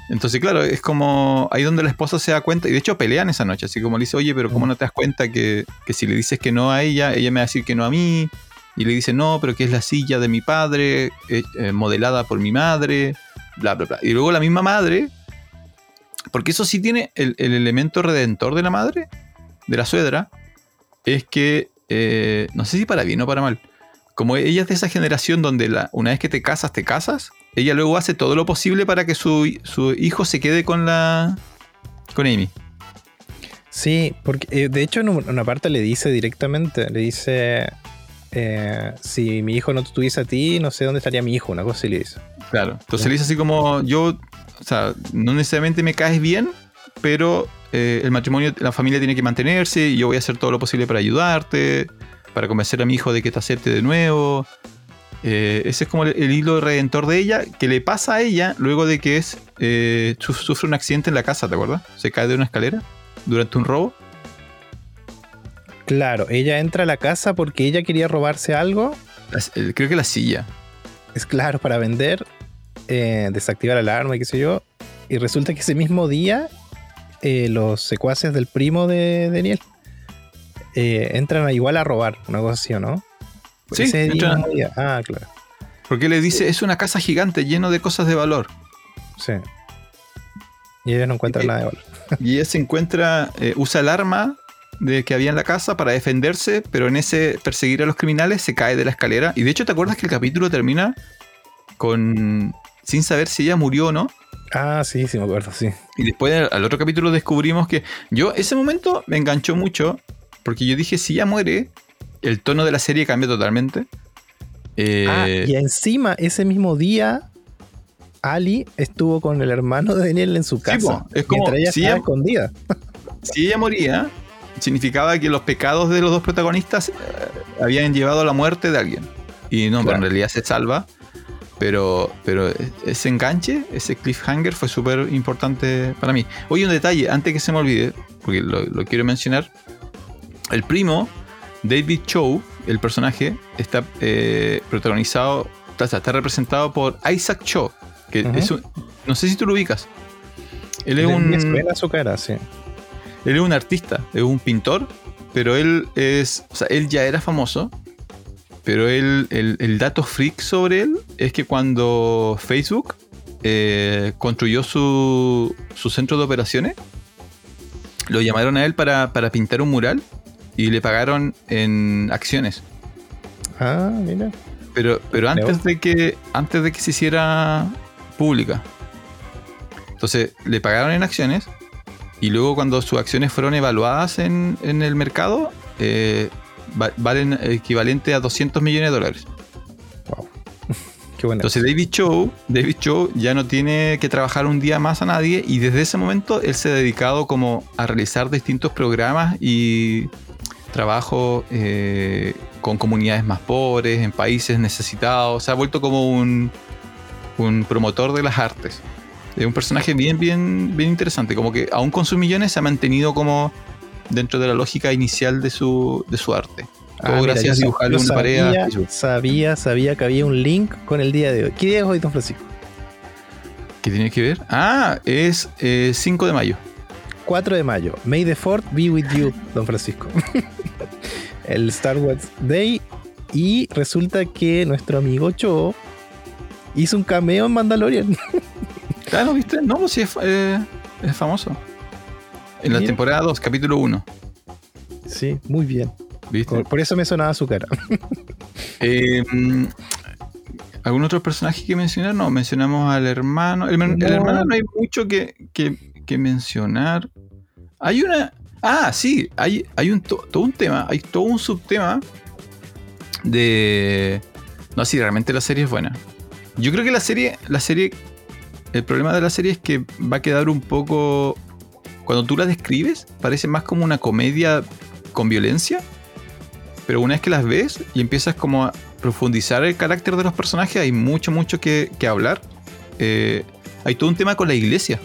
Entonces, claro, es como ahí donde la esposa se da cuenta, y de hecho pelean esa noche, así como le dice, oye, pero ¿cómo no te das cuenta que, que si le dices que no a ella, ella me va a decir que no a mí? Y le dice, no, pero que es la silla de mi padre, eh, eh, modelada por mi madre, bla, bla, bla. Y luego la misma madre, porque eso sí tiene el, el elemento redentor de la madre, de la suegra, es que, eh, no sé si para bien o para mal, como ella es de esa generación donde la, una vez que te casas, te casas, ella luego hace todo lo posible para que su, su hijo se quede con la... con Amy. Sí, porque eh, de hecho en un- una parte le dice directamente, le dice, eh, si mi hijo no te tuviese a ti, no sé dónde estaría mi hijo, una cosa así le dice. Claro. Entonces le dice así como, yo, o sea, no necesariamente me caes bien, pero eh, el matrimonio, la familia tiene que mantenerse y yo voy a hacer todo lo posible para ayudarte, para convencer a mi hijo de que te acepte de nuevo. Eh, ese es como el, el hilo redentor de ella, que le pasa a ella luego de que es eh, su- sufre un accidente en la casa, ¿te acuerdas? Se cae de una escalera durante un robo. Claro, ella entra a la casa porque ella quería robarse algo creo que la silla. es claro, para vender, eh, desactivar la alarma y qué sé yo. Y resulta que ese mismo día, eh, los secuaces del primo de Daniel eh, entran a igual a robar, una cosa así, ¿o no? Sí, Ese día entran- mismo día. Ah, claro. Porque le dice, es una casa gigante lleno de cosas de valor. Sí. Y ellos no encuentran Eh, nada de valor. Y ella se encuentra, usa el arma de que había en la casa para defenderse, pero en ese perseguir a los criminales se cae de la escalera. Y de hecho, ¿te acuerdas que el capítulo termina con sin saber si ella murió o no? Ah, sí, sí, me acuerdo, sí. Y después al otro capítulo descubrimos que yo ese momento me enganchó mucho porque yo dije, si ella muere, el tono de la serie cambia totalmente. Eh, Ah, y encima, ese mismo día, Ali estuvo con el hermano de Daniel en su casa. po, es como mientras ella si estaba ella- escondida. si ella moría, significaba que los pecados de los dos protagonistas eh, habían llevado a la muerte de alguien. Y no, pero en realidad se salva. Pero, pero ese enganche, ese cliffhanger fue súper importante para mí. Oye, un detalle, antes que se me olvide, porque lo, lo quiero mencionar. El primo, David Chow, el personaje, está eh, protagonizado, está, está representado por Isaac Cho, que Ujú. es un- no sé si tú lo ubicas. Él es Le- un... me suena su cara, sí. Él es un artista, es un pintor, pero él es, o sea, él ya era famoso, pero él, el, el dato freak sobre él es que cuando Facebook eh, construyó su, su centro de operaciones, lo llamaron a él para, para pintar un mural y le pagaron en acciones. Ah, mira. Pero, pero antes de que antes de que se hiciera pública. Entonces le pagaron en acciones y luego cuando sus acciones fueron evaluadas en, en el mercado, eh, va- valen equivalente a 200 millones de dólares. Wow. Qué bueno. Entonces David Cho, David Cho ya no tiene que trabajar un día más a nadie y desde ese momento él se ha dedicado como a realizar distintos programas y trabajo eh, con comunidades más pobres, en países necesitados. Se ha vuelto como un, un promotor de las artes. Es un personaje bien, bien, bien interesante. Como que aún con sus millones se ha mantenido como dentro de la lógica inicial de su, de su arte. Todo Ah, mira, gracias a dibujarle una pared sabía, sabía, que había un link con el día de hoy. ¿Qué día es hoy, don Francisco? ¿Qué tiene que ver? Ah, es eh, 5 de mayo. 4 de mayo. May the 4th be with you, don Francisco. el Star Wars Day. Y resulta que nuestro amigo Cho hizo un cameo en Mandalorian. ¿no viste? No, pues sí es, eh, es famoso. En la temporada 2, capítulo 1. sí, muy bien. ¿Viste? Por, eso me sonaba su cara. Eh, ¿Algún otro personaje que mencionar? No, mencionamos al hermano. El, hermano no hay mucho que, que- que mencionar. Hay una. Ah, sí, hay, hay un, to- todo un tema, hay todo un subtema de. No, sí, realmente la serie es buena. Yo creo que la serie, la serie. El problema de la serie es que va a quedar un poco. Cuando tú la describes, parece más como una comedia con violencia. Pero una vez que las ves y empiezas como a profundizar el carácter de los personajes, hay mucho, mucho que, que hablar. Eh, hay todo un tema con la iglesia.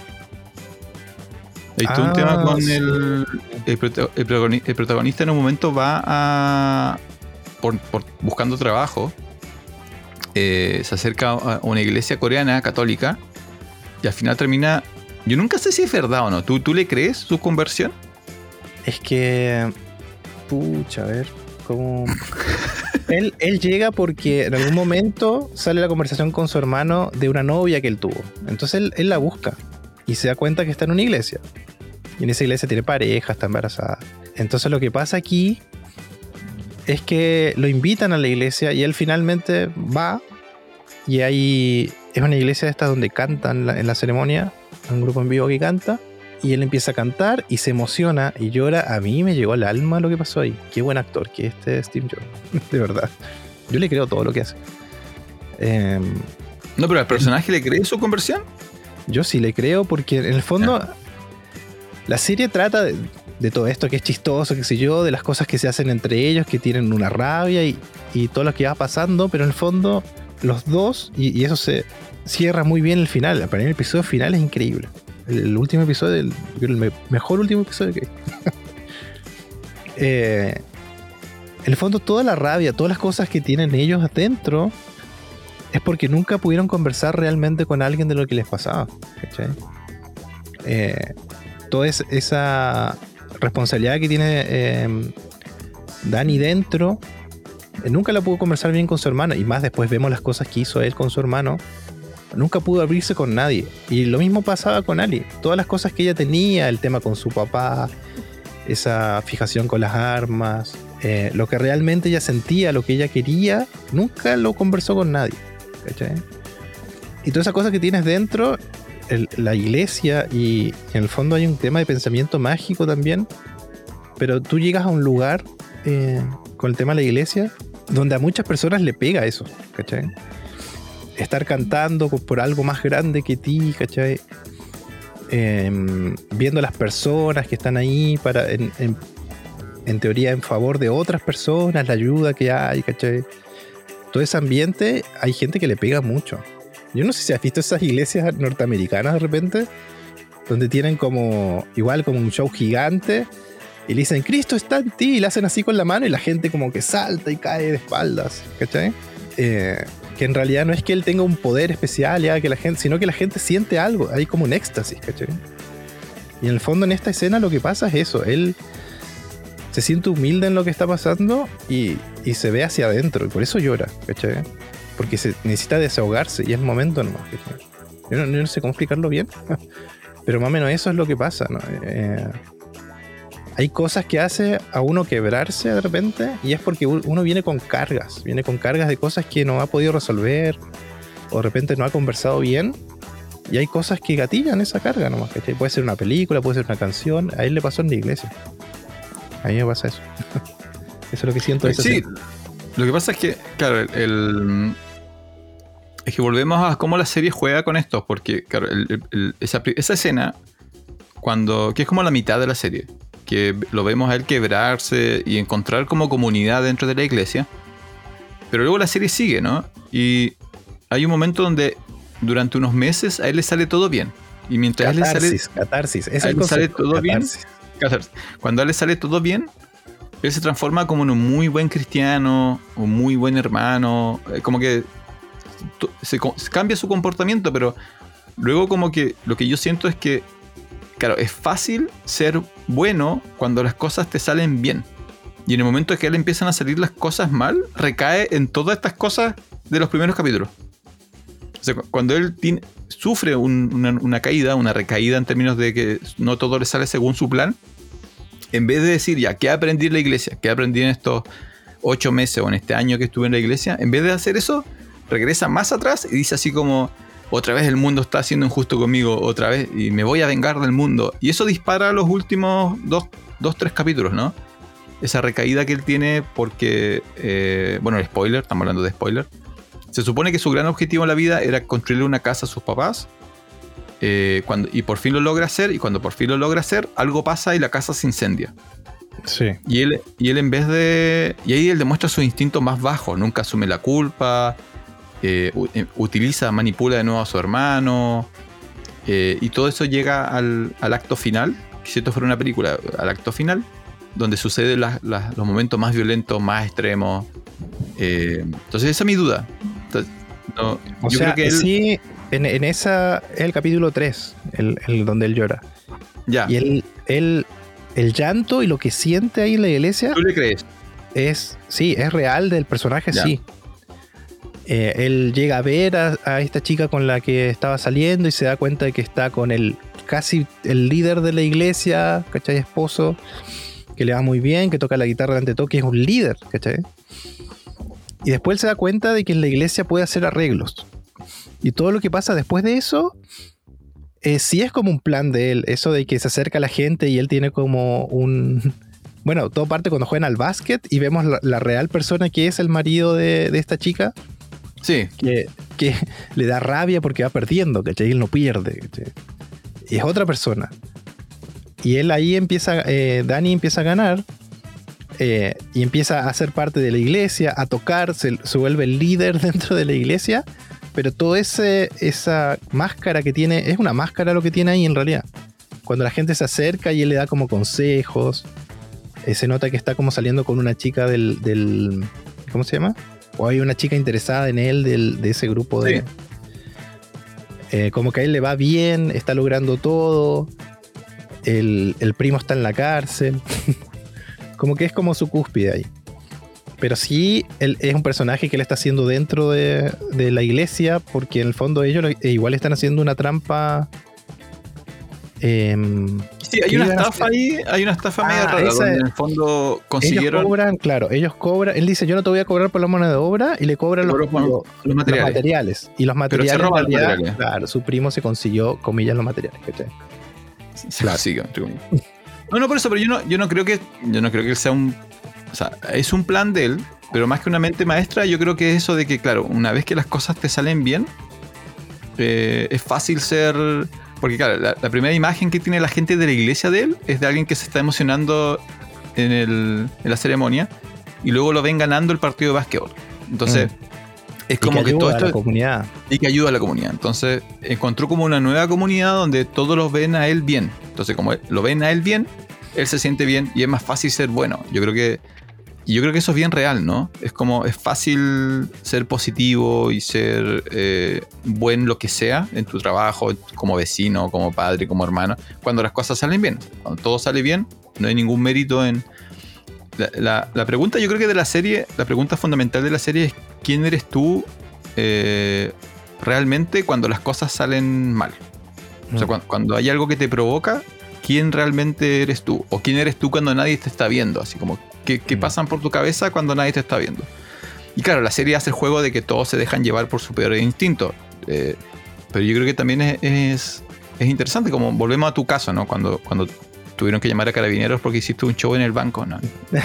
Hay todo un Ah, tema con sí. el, el, prota- el protagoni- el protagonista en un momento va a. por- por- buscando trabajo. eh, se acerca a una iglesia coreana católica. Y al final termina. Yo nunca sé si es verdad o no. ¿Tú, tú le crees su conversión? Es que. Pucha, a ver. ¿Cómo.? él, él llega porque en algún momento sale la conversación con su hermano de una novia que él tuvo. Entonces él, él la busca y se da cuenta que está en una iglesia. Y en esa iglesia tiene pareja, está embarazada. Entonces lo que pasa aquí es que lo invitan a la iglesia y él finalmente va. Y ahí es una iglesia esta donde cantan en la ceremonia, un grupo en vivo que canta. Y él empieza a cantar y se emociona y llora. A mí me llegó al alma lo que pasó ahí. Qué buen actor que este Steve Jobs. De verdad. Yo le creo todo lo que hace. Em, No, pero al personaje le crees su conversión. yo sí le creo porque en el fondo la serie trata de, de todo esto que es chistoso, qué sé yo, de las cosas que se hacen entre ellos, que tienen una rabia y, y todo lo que va pasando, pero en el fondo los dos, y, y eso se cierra muy bien el final. Para mí el episodio final es increíble. El, último episodio, el, el me- mejor último episodio que hay. Eh, en el fondo toda la rabia, todas las cosas que tienen ellos adentro, es porque nunca pudieron conversar realmente con alguien de lo que les pasaba. Eh, toda es- esa responsabilidad que tiene eh, Dani dentro, eh, nunca la pudo conversar bien con su hermano. Y más después vemos las cosas que hizo él con su hermano. Nunca pudo abrirse con nadie. Y lo mismo pasaba con Ali. Todas las cosas que ella tenía, el tema con su papá, esa fijación con las armas, eh, lo que realmente ella sentía, lo que ella quería, nunca lo conversó con nadie. ¿cachai? Y todas esas cosas que tienes dentro, la iglesia y en el fondo hay un tema de pensamiento mágico también, pero tú llegas a un lugar eh, con el tema de la iglesia donde a muchas personas le pega eso, ¿cachai? Estar cantando por, algo más grande que ti, ¿cachai? Em, viendo las personas que están ahí para, en teoría, en favor de otras personas, la ayuda que hay, ¿cachai? Todo ese ambiente, hay gente que le pega mucho. Yo no sé si has visto esas iglesias norteamericanas de repente, donde tienen como, igual como un show gigante, y le dicen, Cristo está en ti, y le hacen así con la mano, y la gente como que salta y cae de espaldas, ¿cachai? Eh, que en realidad no es que él tenga un poder especial, ya que la gente, sino que la gente siente algo, hay como un éxtasis, ¿cachai? Y en el fondo en esta escena lo que pasa es eso, él se siente humilde en lo que está pasando y, y se ve hacia adentro y por eso llora, ¿cachai? Porque se necesita desahogarse y es momento nomás. Yo no, yo no sé cómo explicarlo bien, pero más o menos eso es lo que pasa, ¿no? Eh, hay cosas que hace a uno quebrarse de repente y es porque uno viene con cargas, viene con cargas de cosas que no ha podido resolver o de repente no ha conversado bien y hay cosas que gatillan esa carga nomás, ¿cachai? Puede ser una película, puede ser una canción, a él le pasó en la iglesia. A mí me pasa eso. eso es lo que siento. Sí, lo que pasa es que, claro, el, el- es que volvemos a cómo la serie juega con esto, porque, claro, el- esa, esa escena, cuando, que es como la mitad de la serie, que lo vemos a él quebrarse y encontrar como comunidad dentro de la iglesia, pero luego la serie sigue, ¿no? Y hay un momento donde durante unos meses a él le sale todo bien. Y mientras a él le sale Catarsis, catarsis. Es a el sale todo bien. catarsis. Cuando a él le sale todo bien, él se transforma como en un muy buen cristiano, un muy buen hermano, eh, como que se, cambia su comportamiento, pero luego como que lo que yo siento es que, claro, es fácil ser bueno cuando las cosas te salen bien. Y en el momento que a él empiezan a salir las cosas mal, recae en todas estas cosas de los primeros capítulos. Cuando él sufre un- una, una caída, una recaída en términos de que no todo le sale según su plan, en vez de decir, ya, ¿qué aprendí en la iglesia? ¿Qué aprendí en estos ocho meses o en este año que estuve en la iglesia? En vez de hacer eso, regresa más atrás y dice así como, otra vez el mundo está siendo injusto conmigo, otra vez, y me voy a vengar del mundo. Y eso dispara los últimos dos, dos tres capítulos, ¿no? Esa recaída que él tiene porque, eh, bueno, el spoiler, estamos hablando de spoiler. Se supone que su gran objetivo en la vida era construirle una casa a sus papás. eh, cuando, y por fin lo logra hacer, y cuando por fin lo logra hacer, algo pasa y la casa se incendia. Sí. Y él, y él en vez de... Y ahí él demuestra su instinto más bajo, nunca asume la culpa, eh, eh, utiliza, manipula de nuevo a su hermano, eh, y todo eso llega al, al acto final, si esto fuera una película, al acto final, donde suceden las- las- los momentos más violentos, más extremos. Eh, entonces esa es mi duda. Entonces, no, O yo sea, creo que él... sí, en, en esa es el capítulo 3, el, el donde él llora. Ya, Y él, él, el llanto y lo que siente ahí en la iglesia ¿tú le crees? es, sí, es real del personaje, Ya. sí. Eh, él llega a ver a, esta chica con la que estaba saliendo y se da cuenta de que está con el casi el líder de la iglesia, ¿cachai? Esposo, que le va muy bien, que toca la guitarra delante de todo, que es un líder, ¿cachai? Y después él se da cuenta de que en la iglesia puede hacer arreglos. Y todo lo que pasa después de eso, eh, sí es como un plan de él, eso de que se acerca a la gente y él tiene como un... Bueno, todo parte cuando juegan al básquet y vemos la, real persona que es el marido de esta chica, Sí, que, que le da rabia porque va perdiendo, ¿cachai? Él no pierde, es otra persona. Y él ahí empieza, eh, Dani empieza a ganar eh, y empieza a ser parte de la iglesia, a tocar, se, se vuelve el líder dentro de la iglesia, pero toda esa máscara que tiene, es una máscara lo que tiene ahí en realidad. Cuando la gente se acerca y él le da como consejos, eh, se nota que está como saliendo con una chica del, del ¿cómo se llama? O hay una chica interesada en él del- de ese grupo de... Sí. Eh, como que a él le va bien, está logrando todo, el, el primo está en la cárcel, como que es como su cúspide ahí. Pero sí, él es un personaje que él está haciendo dentro de, de la iglesia, porque en el fondo ellos lo- e igual están haciendo una trampa. em, sí, hay ¿Qué una estafa ahí, hay una estafa media Ah, rara, esa donde en el fondo ellos consiguieron cobran, claro, ellos cobran. Él dice: Yo no te voy a cobrar por la mano de obra, y le cobran los, Cobró por los- los los materiales. Y los Pero se materiales, en roban realidad, materiales. claro, su primo se consiguió, comillas, los materiales. ¿cachai? Se entre comillas. No, no, por eso, pero yo no, yo no creo que. Yo no creo que él sea un. O sea, es un plan de él, pero más que una mente maestra, yo creo que es eso de que, claro, una vez que las cosas te salen bien, eh, es fácil ser. Porque, claro, la, la primera imagen que tiene la gente de la iglesia de él es de alguien que se está emocionando en, el- en la ceremonia y luego lo ven ganando el partido de básquetbol. Entonces, es Y como que, ayuda todo a la esto comunidad. y que ayuda a la comunidad. Entonces encontró como una nueva comunidad donde todos los ven a él bien. Entonces como lo ven a él bien, él se siente bien y es más fácil ser bueno. Yo creo que y yo creo que eso es bien real, ¿no? Es como es fácil ser positivo y ser eh, buen lo que sea en tu trabajo, como vecino, como padre, como hermano, cuando las cosas salen bien. Cuando todo sale bien, no hay ningún mérito en, la, la- la pregunta yo creo que de la serie, la pregunta fundamental de la serie es quién eres tú eh, realmente cuando las cosas salen mal. O sea, Mm. cuan- cuando, hay algo que te provoca, ¿quién realmente eres tú? O quién eres tú cuando nadie te está viendo, así como qué Mm. pasan por tu cabeza cuando nadie te está viendo. Y claro, la serie hace el juego de que todos se dejan llevar por su peor instinto. Eh, pero yo creo que también es, es, es interesante, como volvemos a tu caso, ¿no? Cuando, cuando tuvieron que llamar a carabineros porque hiciste un show en el banco, ¿no?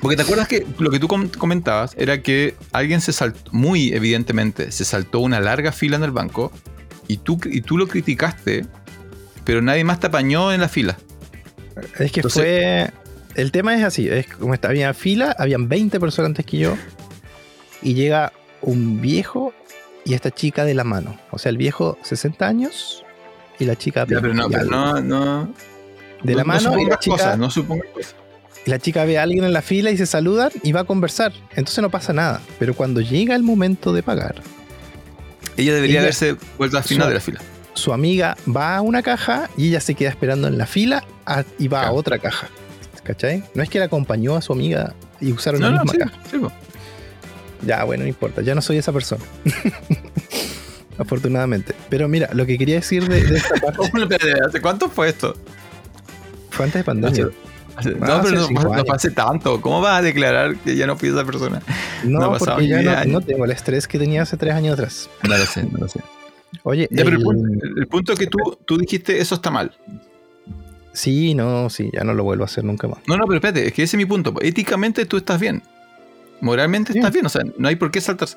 Porque te acuerdas que lo que tú com- comentabas era que alguien se saltó, muy evidentemente, se saltó una larga fila en el banco y tú, y tú lo criticaste, pero nadie más te apañó en la fila. Es que Entonces- fue. El tema es así: es como esta, había fila, habían 20 personas antes que yo, y llega un viejo y esta chica de la mano. O sea, el viejo 60 años y la chica Ya, pero no, 20 y pero no, no, de la no- no mano y la chica, cosas, no supongas cosas. y la chica ve a alguien en la fila y se saludan y va a conversar. Entonces no pasa nada. Pero cuando llega el momento de pagar, Ella debería Ella- haberse vuelto al final Su- de la fila. su amiga va a una caja y ella se queda esperando en la fila a- y va a otra caja. ¿Cachai? No es que la acompañó a su amiga y usaron No, la no, misma sí, caja. sí. Ya, bueno, no importa, ya no soy esa persona. Afortunadamente. Pero mira, lo que quería decir de, de esta parte ¿Cómo le- ¿Hace cuánto fue esto? fue antes de pandemia. Ah, No, hace pero no, no hace tanto. ¿Cómo vas a declarar que ya no fui esa persona? No, no porque ya no, no tengo el estrés que tenía hace tres años atrás. No lo sé, no lo sé. Oye, Ya, pero el, el- punto, el punto es que tú, tú dijiste eso está mal. Sí, no, sí, ya no lo vuelvo a hacer nunca más. No, no, pero espérate, es que ese es mi punto. Éticamente tú estás bien. Moralmente Sí. estás bien. O sea, no hay por qué saltarse.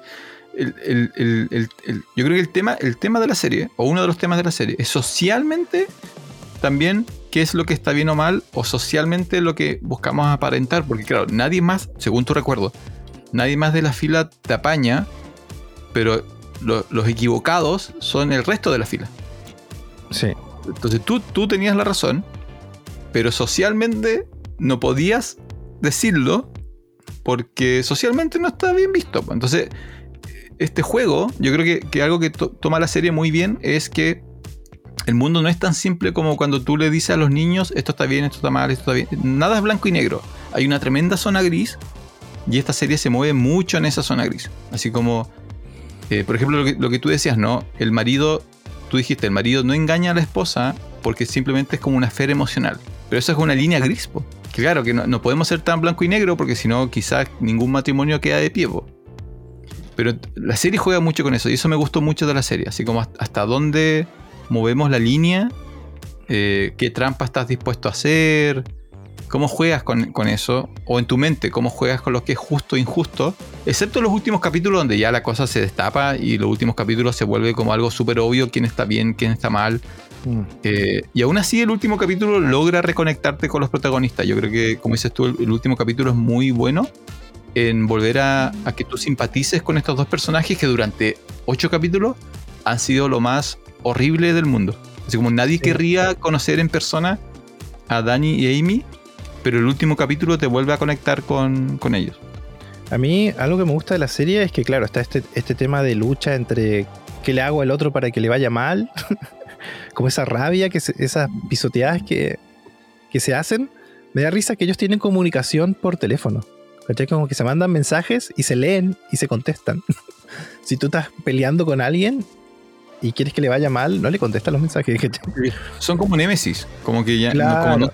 El- el- el- el- el- yo creo que el tema, el tema de la serie, o uno de los temas de la serie, es socialmente también qué es lo que está bien o mal, o socialmente lo que buscamos aparentar. Porque claro, nadie más, según tu recuerdo, nadie más de la fila te apaña, pero lo- los equivocados son el resto de la fila. Sí. Entonces tú, tú tenías la razón, pero socialmente no podías decirlo porque socialmente no está bien visto. Entonces, este juego, yo creo que, que algo que to- toma la serie muy bien es que el mundo no es tan simple como cuando tú le dices a los niños esto está bien, esto está mal, esto está bien. Nada es blanco y negro. Hay una tremenda zona gris y esta serie se mueve mucho en esa zona gris. Así como, eh, por ejemplo, lo que, lo que tú decías, ¿no? El marido tú dijiste, el marido no engaña a la esposa porque simplemente es como una esfera emocional. Pero eso es una línea gris, po. Que claro, que no, podemos ser tan blanco y negro porque si no, quizás ningún matrimonio queda de pie. Pero la serie juega mucho con eso y eso me gustó mucho de la serie. Así como hasta, dónde movemos la línea, eh, qué trampa estás dispuesto a hacer, cómo juegas con, con eso, o en tu mente, cómo juegas con lo que es justo e injusto, excepto los últimos capítulos donde ya la cosa se destapa y los últimos capítulos se vuelve como algo súper obvio, quién está bien, quién está mal. Mm. Eh, y aún así el último capítulo logra reconectarte con los protagonistas. Yo creo que, como dices tú, el, el último capítulo es muy bueno en volver a, a que tú simpatices con estos dos personajes que durante ocho capítulos han sido lo más horrible del mundo. Así como nadie Sí. querría conocer en persona a Danny y Amy, pero el último capítulo te vuelve a conectar con, con ellos. A mí, algo que me gusta de la serie es que, claro, está este, este tema de lucha entre qué le hago al otro para que le vaya mal, como esa rabia, que se- esas pisoteadas que, que se hacen. Me da risa que ellos tienen comunicación por teléfono. ¿Cachai? Como que se mandan mensajes y se leen y se contestan. si tú estás peleando con alguien y quieres que le vaya mal, no le contestas los mensajes. ¿cachai? Son como némesis, como que ya no- Claro. como no-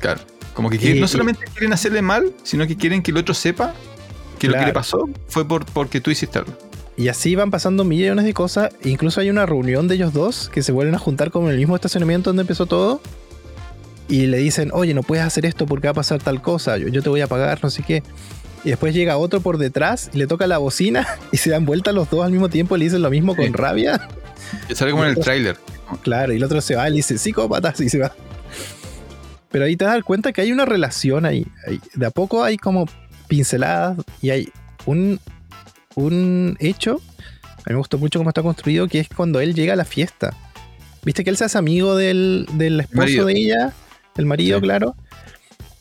claro, como que quieren- Y- no solamente quieren hacerle mal, sino que quieren que el otro sepa que lo que le pasó fue por, porque tú hiciste algo. Y así van pasando millones de cosas. Incluso hay una reunión de ellos dos que se vuelven a juntar como en el mismo estacionamiento donde empezó todo. Y le dicen, oye, no puedes hacer esto porque va a pasar tal cosa. Yo, yo te voy a pagar, no sé qué. Y después llega otro por detrás y le toca la bocina y se dan vuelta los dos al mismo tiempo y le dicen lo mismo con Sí. rabia. Que sale como en el tráiler. Claro, y el otro se va y le dice, psicópatas, y se va. Pero ahí te das cuenta que hay una relación ahí. De a poco hay como pinceladas y hay un, un hecho. A mí me gustó mucho cómo está construido, que es cuando él llega a la fiesta. Viste que él se hace amigo del, del esposo marido. de ella, el marido, Sí. claro.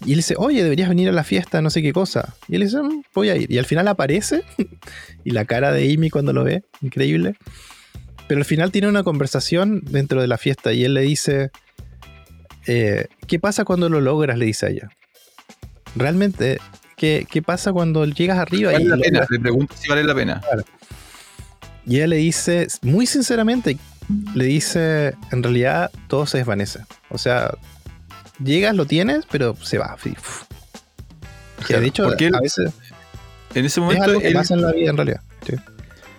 Y él dice, oye, deberías venir a la fiesta, no sé qué cosa. Y él dice, "Mm, voy a ir. Y al final aparece. y la cara de Amy cuando lo ve, increíble. Pero al final tiene una conversación dentro de la fiesta y él le dice, eh, ¿qué pasa cuando lo logras? Le dice a ella. realmente, ¿qué, qué pasa cuando llegas arriba? Vale y la lo- pena, le pregunto si vale la pena. Y ella le dice, muy sinceramente, le dice, en realidad todo se desvanece. O sea, llegas, lo tienes, pero se va. uf. Que Claro, de hecho, porque él- a veces En ese es momento algo que él, pasa en la vida en realidad. Sí.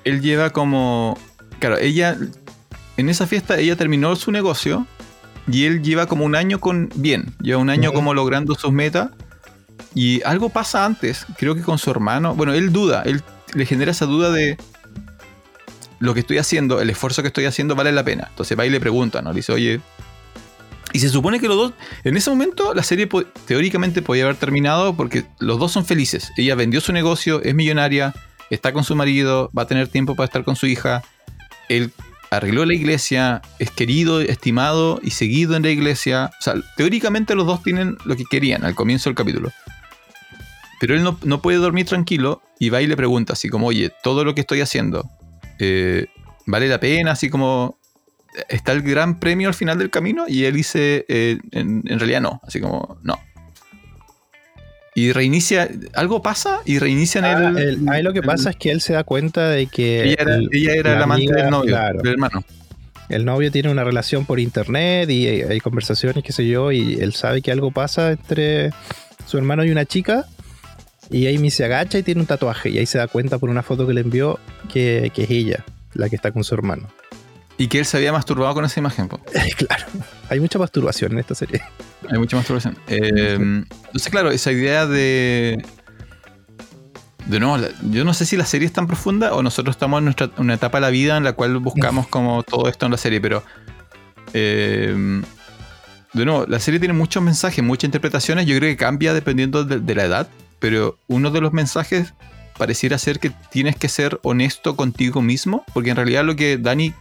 él lleva como. Claro, ella. En esa fiesta ella terminó su negocio y él lleva como un año con. Bien, lleva un año como logrando sus metas. Y algo pasa antes, creo que con su hermano. Bueno, él duda, él le genera esa duda de. Lo que estoy haciendo, el esfuerzo que estoy haciendo vale la pena. Entonces va y le pregunta, ¿no? Le dice, oye. Y se supone que los dos. En ese momento la serie teóricamente podía haber terminado porque los dos son felices. Ella vendió su negocio, es millonaria, está con su marido, va a tener tiempo para estar con su hija. Él arregló la iglesia, es querido, estimado y seguido en la iglesia. O sea, teóricamente los dos tienen lo que querían al comienzo del capítulo. Pero él no, no puede dormir tranquilo y va y le pregunta así como, oye, todo lo que estoy haciendo, eh, ¿vale la pena? Así como, ¿está el gran premio al final del camino? Y él dice, eh, en, en realidad no, así como, no. Y reinicia, algo pasa y reinician Ah, el, el- ahí lo que el- pasa es que él se da cuenta de que ella era, el, ella era la amante amiga, del novio, claro. del hermano. el novio tiene una relación por internet y hay, hay conversaciones, qué sé yo, y él sabe que algo pasa entre su hermano y una chica. Y Amy se agacha y tiene un tatuaje. Y ahí se da cuenta por una foto que le envió que, que es ella, la que está con su hermano. Y que él se había masturbado con esa imagen. po. claro, hay mucha masturbación en esta serie. Hay mucha masturbación. Eh, entonces, claro, esa idea de. De nuevo, yo no sé si la serie es tan profunda o nosotros estamos en nuestra, una etapa de la vida en la cual buscamos como todo esto en la serie, pero. eh, de nuevo, la serie tiene muchos mensajes, muchas interpretaciones. Yo creo que cambia dependiendo de, de la edad, pero uno de los mensajes pareciera ser que tienes que ser honesto contigo mismo, porque en realidad lo que Dani.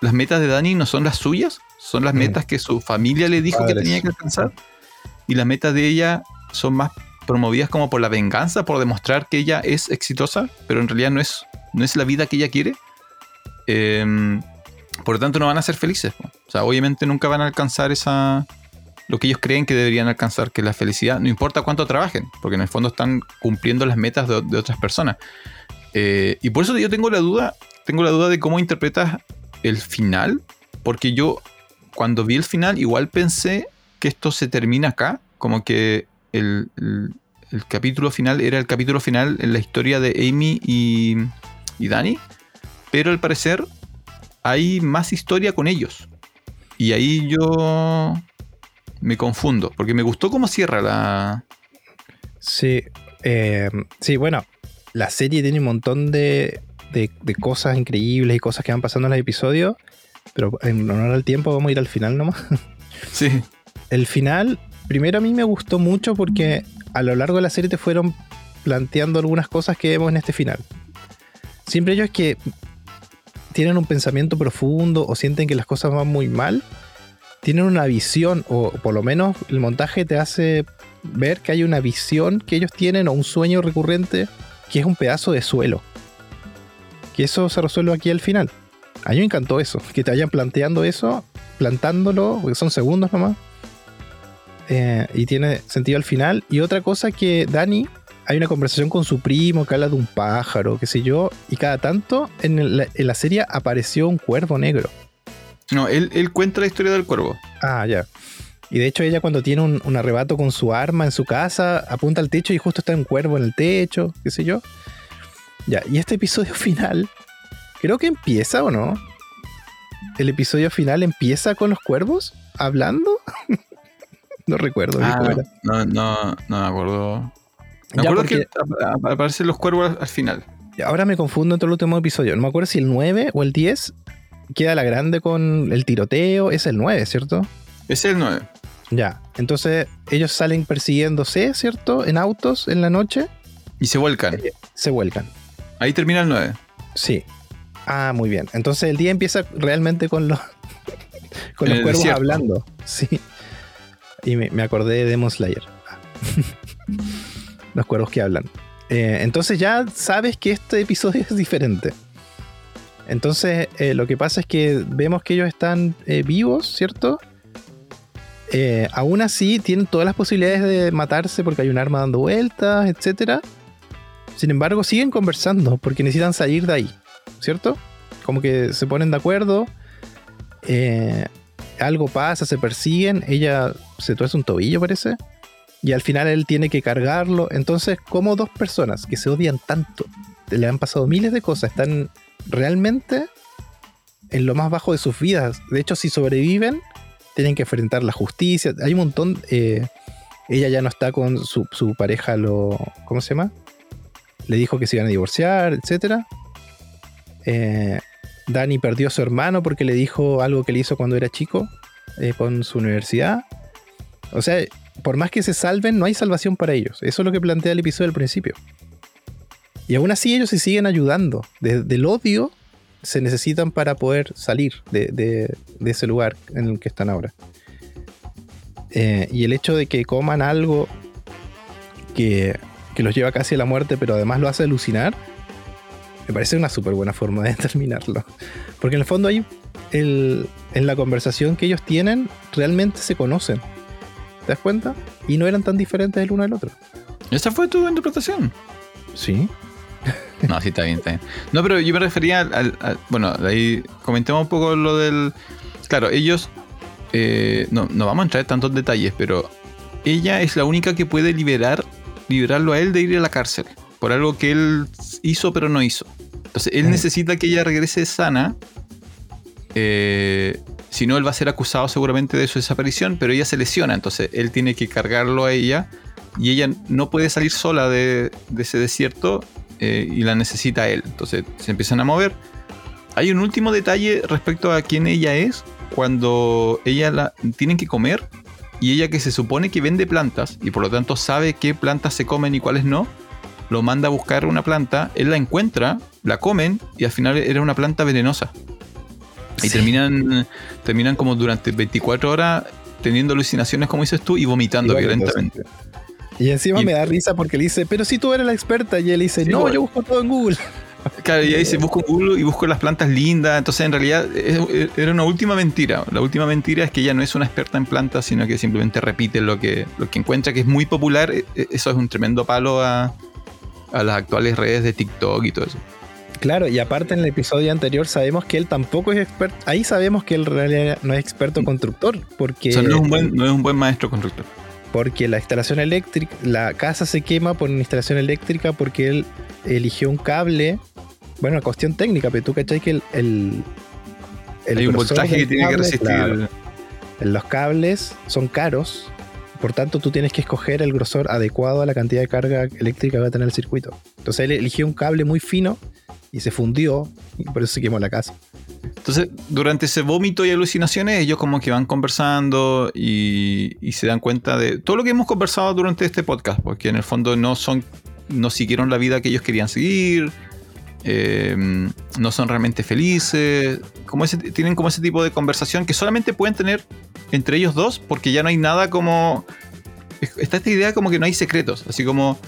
Las metas de Dani no son las suyas, son las Mm. metas que su familia le dijo que tenía que alcanzar. Y las metas de ella son más promovidas como por la venganza, por demostrar que ella es exitosa, pero en realidad no es, no es la vida que ella quiere. Em, por lo tanto, no van a ser felices. O sea, obviamente nunca van a alcanzar esa lo que ellos creen que deberían alcanzar, que es la felicidad, no importa cuánto trabajen, porque en el fondo están cumpliendo las metas de, otras personas. Eh, y por eso yo tengo la duda, tengo la duda de cómo interpretas el final, porque yo cuando vi el final igual pensé que esto se termina acá, como que el capítulo final era el capítulo final en la historia de Amy y, y Danny, pero al parecer hay más historia con ellos. Y ahí yo me confundo, porque me gustó cómo cierra la... Sí, eh, sí, bueno, la serie tiene un montón de, de- de cosas increíbles y cosas que van pasando en los episodios, pero en honor al tiempo vamos a ir al final nomás. Sí, El final, primero a mí me gustó mucho porque a lo largo de la serie te fueron planteando algunas cosas que vemos en este final. Siempre ellos que tienen un pensamiento profundo o sienten que las cosas van muy mal, tienen una visión, o por lo menos el montaje te hace ver que hay una visión que ellos tienen o un sueño recurrente que es un pedazo de suelo. Que eso se resuelve aquí al final. A mí me encantó eso, que te vayan planteando eso, plantándolo, porque son segundos nomás. Eh, y tiene sentido al final. Y otra cosa que Dani, hay una conversación con su primo que habla de un pájaro, qué sé yo, y cada tanto en, el- en la serie apareció un cuervo negro. No, él, él cuenta la historia del cuervo. Ah, ya. Y de hecho ella cuando tiene un, un arrebato con su arma en su casa, apunta al techo y justo está un cuervo en el techo, qué sé yo. Ya, y este episodio final, creo que empieza o no. El episodio final empieza con los cuervos hablando. no recuerdo Ah, cómo era. no, no, no me acuerdo. Me Ya, acuerdo porque- que ap- ap- aparecen los cuervos al- al final. Ahora me confundo entre el último episodio. No me acuerdo si el 9 o el 10 queda la grande con el tiroteo. Es el 9, ¿cierto? Es el 9. Ya. Entonces ellos salen persiguiéndose, ¿cierto? En autos en la noche. Y se vuelcan. Se vuelcan. Ahí termina el 9. Sí. Ah, muy bien. Entonces el día empieza realmente con los con los cuervos desierto. hablando. Sí. Y me, me acordé de Demon Slayer. Los cuervos que hablan. Eh, entonces ya sabes que este episodio es diferente. Entonces eh, lo que pasa es que vemos que ellos están eh, vivos, ¿cierto? eh, aún así tienen todas las posibilidades de matarse porque hay un arma dando vueltas, etc. Sin embargo, siguen conversando porque necesitan salir de ahí, ¿cierto? Como que se ponen de acuerdo. algo pasa, se persiguen. Ella se tuerce un tobillo, parece. Y al final él tiene que cargarlo. Entonces, como dos personas que se odian tanto, le han pasado miles de cosas, están realmente en lo más bajo de sus vidas. De hecho, si sobreviven, tienen que enfrentar la justicia. Hay un montón. eh, ella ya no está con su, su pareja, lo. ¿Cómo se llama? Le dijo que se iban a divorciar, etc. Dani perdió a su hermano porque le dijo algo que le hizo cuando era chico eh, con su universidad. O sea, por más que se salven, no hay salvación para ellos. Eso es lo que plantea el episodio al principio. Y aún así ellos se siguen ayudando. De- del odio se necesitan para poder salir de, de- de ese lugar en el que están ahora. Eh, y el hecho de que coman algo que, que los lleva casi a la muerte, pero además lo hace alucinar, me parece una súper buena forma de terminarlo. Porque en el fondo ahí, el- en la conversación que ellos tienen, realmente se conocen. ¿Te das cuenta? Y no eran tan diferentes el uno del otro. ¿Esa fue tu interpretación? Sí. No, sí, está bien, está bien. No, pero yo me refería al. bueno, ahí comentemos un poco lo del. Claro, ellos. eh, no, no vamos a entrar en tantos detalles, pero ella es la única que puede liberar, liberarlo a él de ir a la cárcel. Por algo que él hizo, pero no hizo. Entonces, él necesita que ella regrese sana. eh, si no, él va a ser acusado seguramente de su desaparición, pero ella se lesiona. Entonces, él tiene que cargarlo a ella. Y ella no puede salir sola de, de ese desierto eh, y la necesita él. Entonces se empiezan a mover. Hay un último detalle respecto a quién ella es. Cuando ella la tienen que comer y ella que se supone que vende plantas y por lo tanto sabe qué plantas se comen y cuáles no, lo manda a buscar una planta, él la encuentra, la comen y al final era una planta venenosa. Y Sí. terminan, terminan como durante 24 horas teniendo alucinaciones, como dices tú, y vomitando violentamente. entonces. Y encima Y- me da risa porque le dice, pero si tú eres la experta. Y él dice, Sí, no, bueno. yo busco todo en Google. Claro, y ahí dice, busco en Google y busco las plantas lindas. Entonces, en realidad, era una última mentira. La última mentira es que ella no es una experta en plantas, sino que simplemente repite lo que, lo que encuentra, que es muy popular. E- e- Eso es un tremendo palo a, a las actuales redes de TikTok y todo eso. Claro, y aparte en el episodio anterior sabemos que él tampoco es experto. Ahí sabemos que él en realidad no es experto constructor, porque, O sea, no es un buen, no es un buen maestro constructor. Porque la instalación eléctrica, la casa se quema por una instalación eléctrica porque él eligió un cable. Bueno, una cuestión técnica, pero tú cachai que el, el, el Hay un voltaje que tiene que resistir. claro, los cables son caros, por tanto tú tienes que escoger el grosor adecuado a la cantidad de carga eléctrica que va a tener el circuito. Entonces él eligió un cable muy fino y se fundió y por eso se quemó la casa. Entonces, durante ese vómito y alucinaciones, ellos como que van conversando y, se dan cuenta de todo lo que hemos conversado durante este podcast, porque en el fondo no son, no siguieron la vida que ellos querían seguir, eh, no son realmente felices, como ese, tienen como ese tipo de conversación que solamente pueden tener entre ellos dos, porque ya no hay nada como... Está esta idea como que no hay secretos, así como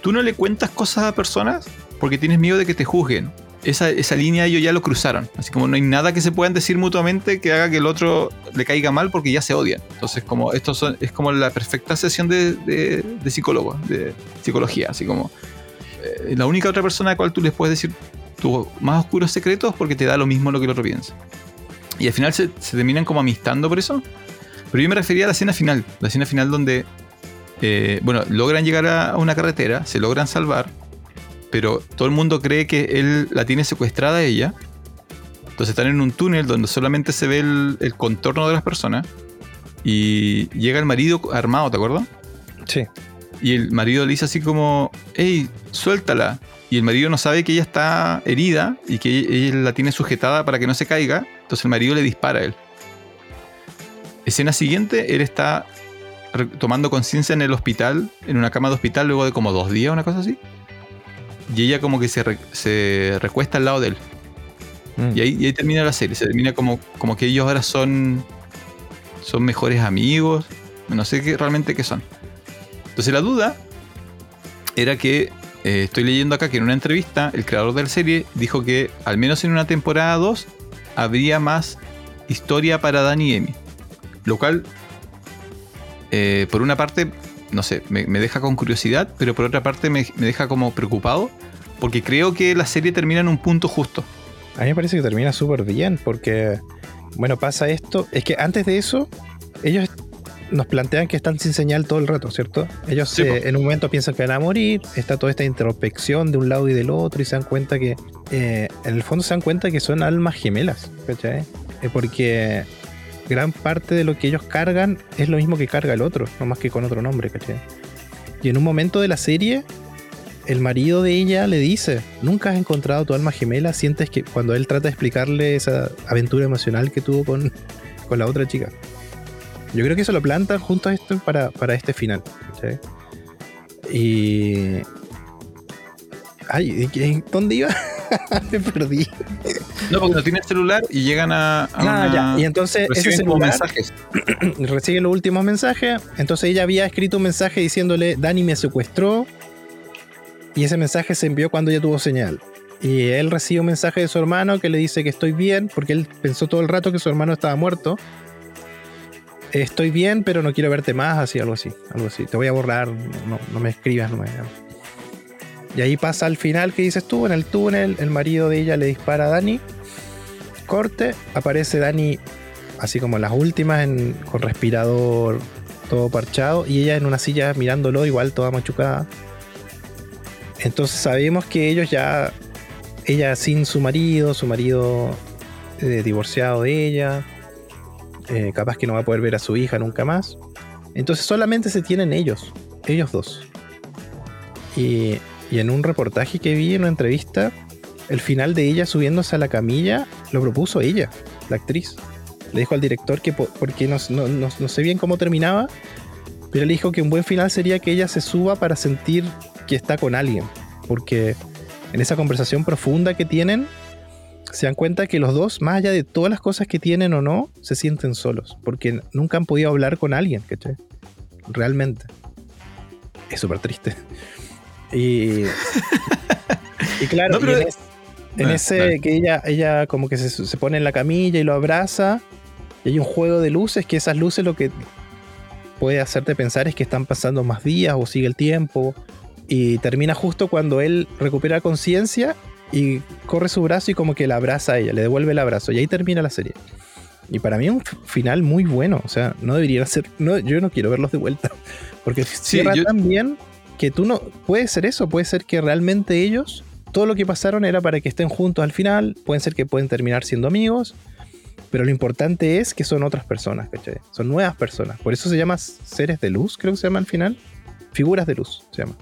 tú no le cuentas cosas a personas porque tienes miedo de que te juzguen esa, esa línea ellos ya lo cruzaron. Así como no hay nada que se puedan decir mutuamente que haga que el otro le caiga mal porque ya se odian. Entonces, como esto son- es como la perfecta sesión de, de, de psicólogo, de psicología. Así como eh, la única otra persona a la cual tú les puedes decir tus más oscuros secretos porque te da lo mismo lo que el otro piensa. Y al final se, se terminan como amistando por eso. Pero yo me refería a la escena final. La escena final donde, eh, bueno, logran llegar a una carretera, se logran salvar pero todo el mundo cree que él la tiene secuestrada a ella. Entonces están en un túnel donde solamente se ve el, el contorno de las personas. Y llega el marido armado, ¿te acuerdas? Sí. Y el marido le dice así como, hey, suéltala. Y el marido no sabe que ella está herida y que ella la tiene sujetada para que no se caiga. Entonces el marido le dispara a él. Escena siguiente, él está tomando conciencia en el hospital, en una cama de hospital, luego de como dos días, una cosa así. Y ella como que se, re- se recuesta al lado de él. Mm. Y ahí, y ahí termina la serie. Se termina como, como que ellos ahora son, son mejores amigos. No sé qué, realmente qué son. Entonces la duda era que, eh, estoy leyendo acá que en una entrevista el creador de la serie dijo que al menos en una temporada 2 habría más historia para Dani y Emi. Lo cual eh, por una parte, no sé, me, me deja con curiosidad, pero por otra parte me, me deja como preocupado, porque creo que la serie termina en un punto justo. A mí me parece que termina súper bien porque, bueno, pasa esto. Es que antes de eso, ellos nos plantean que están sin señal todo el rato, ¿cierto? Ellos Sí, eh, en un momento piensan que van a morir, está toda esta introspección de un lado y del otro y se dan cuenta que, eh, en el fondo se dan cuenta que son almas gemelas, ¿cachai? Eh, porque gran parte de lo que ellos cargan es lo mismo que carga el otro, no más que con otro nombre, ¿cachai? Y en un momento de la serie, el marido de ella le dice, nunca has encontrado tu alma gemela, sientes que cuando él trata de explicarle esa aventura emocional que tuvo con, con la otra chica. Yo creo que eso lo plantan junto a esto para, para este final. Y... Ay, ¿y qué- ¿dónde iba? Me perdí. No, porque no tienen celular y llegan a. a Ah, una- ya. Y entonces ese reciben como celular mensajes. recibe los últimos mensajes. Entonces ella había escrito un mensaje diciéndole, Dani me secuestró. Y ese mensaje se envió cuando ella tuvo señal. Y él recibe un mensaje de su hermano que le dice que estoy bien, porque él pensó todo el rato que su hermano estaba muerto. Estoy bien, pero no quiero verte más, así, algo así, algo así. Te voy a borrar, no, no me escribas, no me... Y ahí pasa al final que dices tú, en el túnel, el marido de ella le dispara a Dani. Corte, aparece Dani así como las últimas, en- con respirador todo parchado, y ella en una silla mirándolo, igual toda machucada. Entonces sabemos que ellos ya, ella sin su marido, su marido eh, divorciado de ella, eh, capaz que no va a poder ver a su hija nunca más. Entonces solamente se tienen ellos, ellos dos. Y, y en un reportaje que vi, en una entrevista, el final de ella subiéndose a la camilla lo propuso ella, la actriz. Le dijo al director que, po- porque no- no sé bien cómo terminaba, pero le dijo que un buen final sería que ella se suba para sentir que está con alguien. Porque en esa conversación profunda que tienen, se dan cuenta que los dos, más allá de todas las cosas que tienen o no, se sienten solos. Porque nunca han podido hablar con alguien, ¿cachai? Realmente. Es súper triste. Y, y claro, No, pero- y en, es- en Ah, ese que ella, ella como que se, se pone en la camilla y lo abraza. Y hay un juego de luces que esas luces lo que puede hacerte pensar es que están pasando más días o sigue el tiempo. Y termina justo cuando él recupera conciencia y corre su brazo y como que la abraza a ella, le devuelve el abrazo. Y ahí termina la serie. Y para mí es un final muy bueno. O sea, no deberían ser. No, yo no quiero verlos de vuelta. Porque cierra yo- tan bien que tú no. Puede ser eso. Puede ser que realmente ellos. Todo lo que pasaron era para que estén juntos al final. Pueden ser que pueden terminar siendo amigos. Pero lo importante es que son otras personas, ¿cachai? Son nuevas personas. Por eso se llama seres de luz, creo que se llama al final. Figuras de luz, se llama.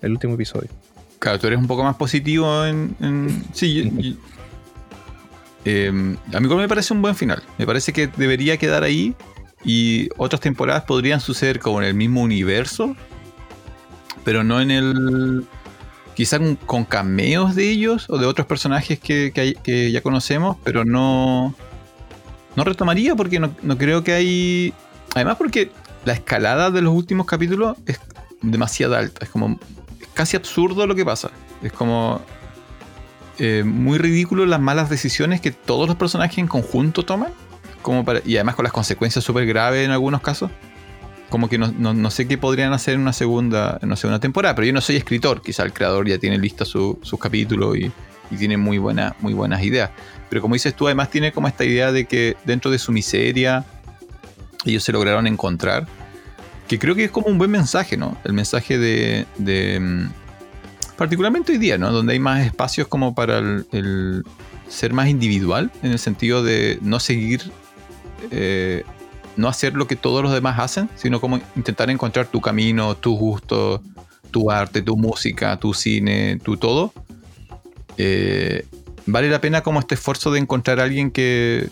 El último episodio. Claro, tú eres un poco más positivo en. sí, yo- Eh, a mí me parece un buen final. Me parece que debería quedar ahí y otras temporadas podrían suceder como en el mismo universo, pero no en el. Quizá con, cameos de ellos o de otros personajes que, que ya conocemos, pero no. No retomaría porque no, no creo que hay. Además, porque la escalada de los últimos capítulos es demasiado alta. Es como. Es casi absurdo lo que pasa. Es como. eh, muy ridículo las malas decisiones que todos los personajes en conjunto toman. Como y además con las consecuencias súper graves en algunos casos. Como que no, no- no sé qué podrían hacer en una segunda, en una segunda temporada. Pero yo no soy escritor. Quizá el creador ya tiene lista su- sus capítulos y, tiene muy, buena, muy buenas ideas. Pero como dices tú, además tiene como esta idea de que dentro de su miseria ellos se lograron encontrar. Que creo que es como un buen mensaje, ¿no? El mensaje de. de, mm, particularmente hoy día, ¿no? Donde hay más espacios como para el, el ser más individual, en el sentido de no seguir. eh, no hacer lo que todos los demás hacen, sino como intentar encontrar tu camino, tu gusto, tu arte, tu música, tu cine, tu todo. Eh, vale la pena como este esfuerzo de encontrar a alguien que,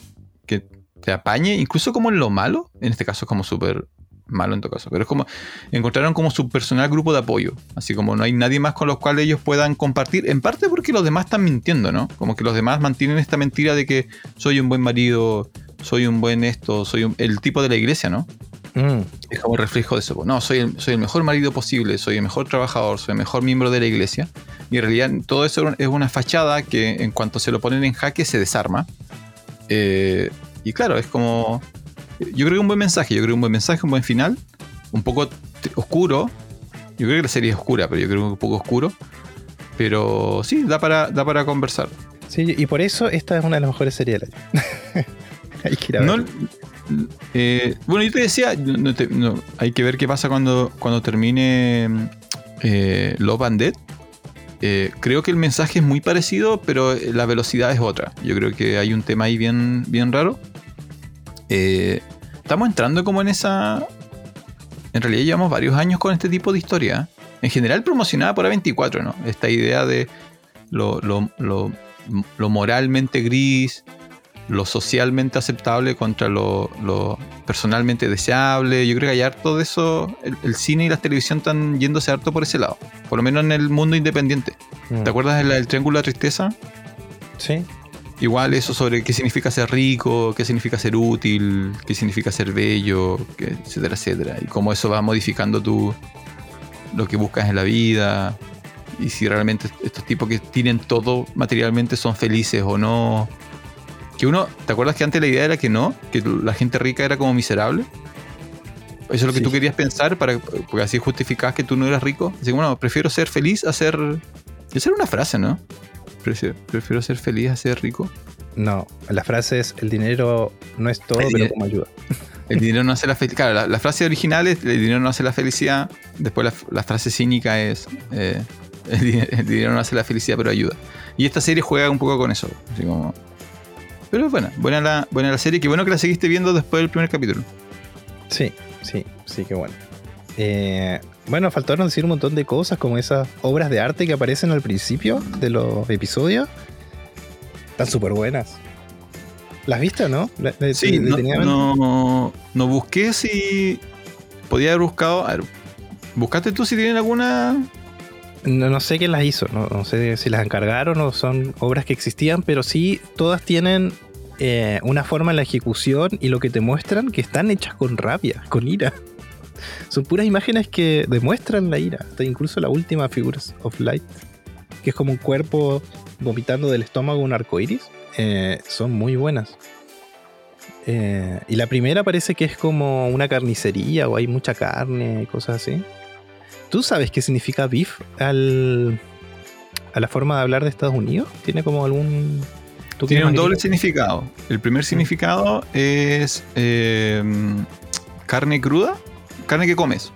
que te apañe, incluso como en lo malo, en este caso es como súper malo en todo caso, pero es como encontraron como su personal grupo de apoyo, así como no hay nadie más con los cuales ellos puedan compartir, en parte porque los demás están mintiendo, ¿no? Como que los demás mantienen esta mentira de que soy un buen marido, soy un buen esto, soy un- el tipo de la iglesia, ¿no? Mm, es como el reflejo de eso. pues, No, soy el, soy el mejor marido posible, soy el mejor trabajador, soy el mejor miembro de la iglesia. Y en realidad todo eso es una fachada que en cuanto se lo ponen en jaque se desarma. Eh, y claro, es como... Yo creo que un buen mensaje, yo creo que un buen mensaje, un buen final. un poco oscuro. Yo creo que la serie es oscura, pero yo creo que un poco oscuro. Pero sí, da para, da para conversar. Sí, y por eso esta es una de las mejores series del año. Hay que ir a No, verla. eh, bueno, yo te decía, no te- no, hay que ver qué pasa cuando, cuando termine eh, Love and Dead. Eh, creo que el mensaje es muy parecido, pero la velocidad es otra. Yo creo que hay un tema ahí bien, bien raro. Eh, estamos entrando como en esa... En realidad llevamos varios años con este tipo de historia. En general promocionada por A24, ¿no? Esta idea de lo, lo- lo- lo moralmente gris, lo socialmente aceptable contra lo, lo personalmente deseable. Yo creo que hay harto de eso. El, el cine y la televisión están yéndose harto por ese lado. Por lo menos en el mundo independiente. Mm. ¿Te acuerdas del triángulo de tristeza? Sí. Igual eso sobre qué significa ser rico, qué significa ser útil, qué significa ser bello, etcétera, etcétera. Y cómo eso va modificando tu, lo que buscas en la vida. Y si realmente estos tipos que tienen todo materialmente son felices o no. Que uno, ¿te acuerdas que antes la idea era que no? Que la gente rica era como miserable. Eso es lo que Sí. tú querías pensar para, porque así justificabas que tú no eras rico. Así que bueno, prefiero ser feliz a ser... Esa era una frase, ¿no? Prefiero, prefiero ser feliz a ser rico. No, la frase es: el dinero no es todo, El pero como ayuda. El dinero no hace la felicidad. Claro, la, la frase original es el dinero no hace la felicidad. Después la, la frase cínica es eh, el dinero no hace la felicidad, pero ayuda. Y esta serie juega un poco con eso. Así como... Pero es buena, buena la, buena la serie. Qué bueno que la seguiste viendo después del primer capítulo. Sí, sí, sí, qué bueno. Eh, bueno, faltaron decir un montón de cosas, como esas obras de arte que aparecen al principio de los episodios. Están súper buenas. ¿Las viste o no? La- la- Sí, no, no busqué si podía haber buscado. A ver, ¿buscaste tú si tienen alguna? No, no sé quién las hizo, no, no sé si las encargaron o son obras que existían, pero sí todas tienen eh, una forma en la ejecución y lo que te muestran que están hechas con rabia, con ira. Son puras imágenes que demuestran la ira. Incluso la última Figures of Light, que es como un cuerpo vomitando del estómago un arco iris, eh, son muy buenas. Eh, y la primera parece que es como una carnicería o hay mucha carne y cosas así. ¿Tú sabes qué significa beef al, a la forma de hablar de Estados Unidos? ¿Tiene como algún... ¿tú que Tiene un doble significado. El primer significado es eh, carne cruda, carne que comes.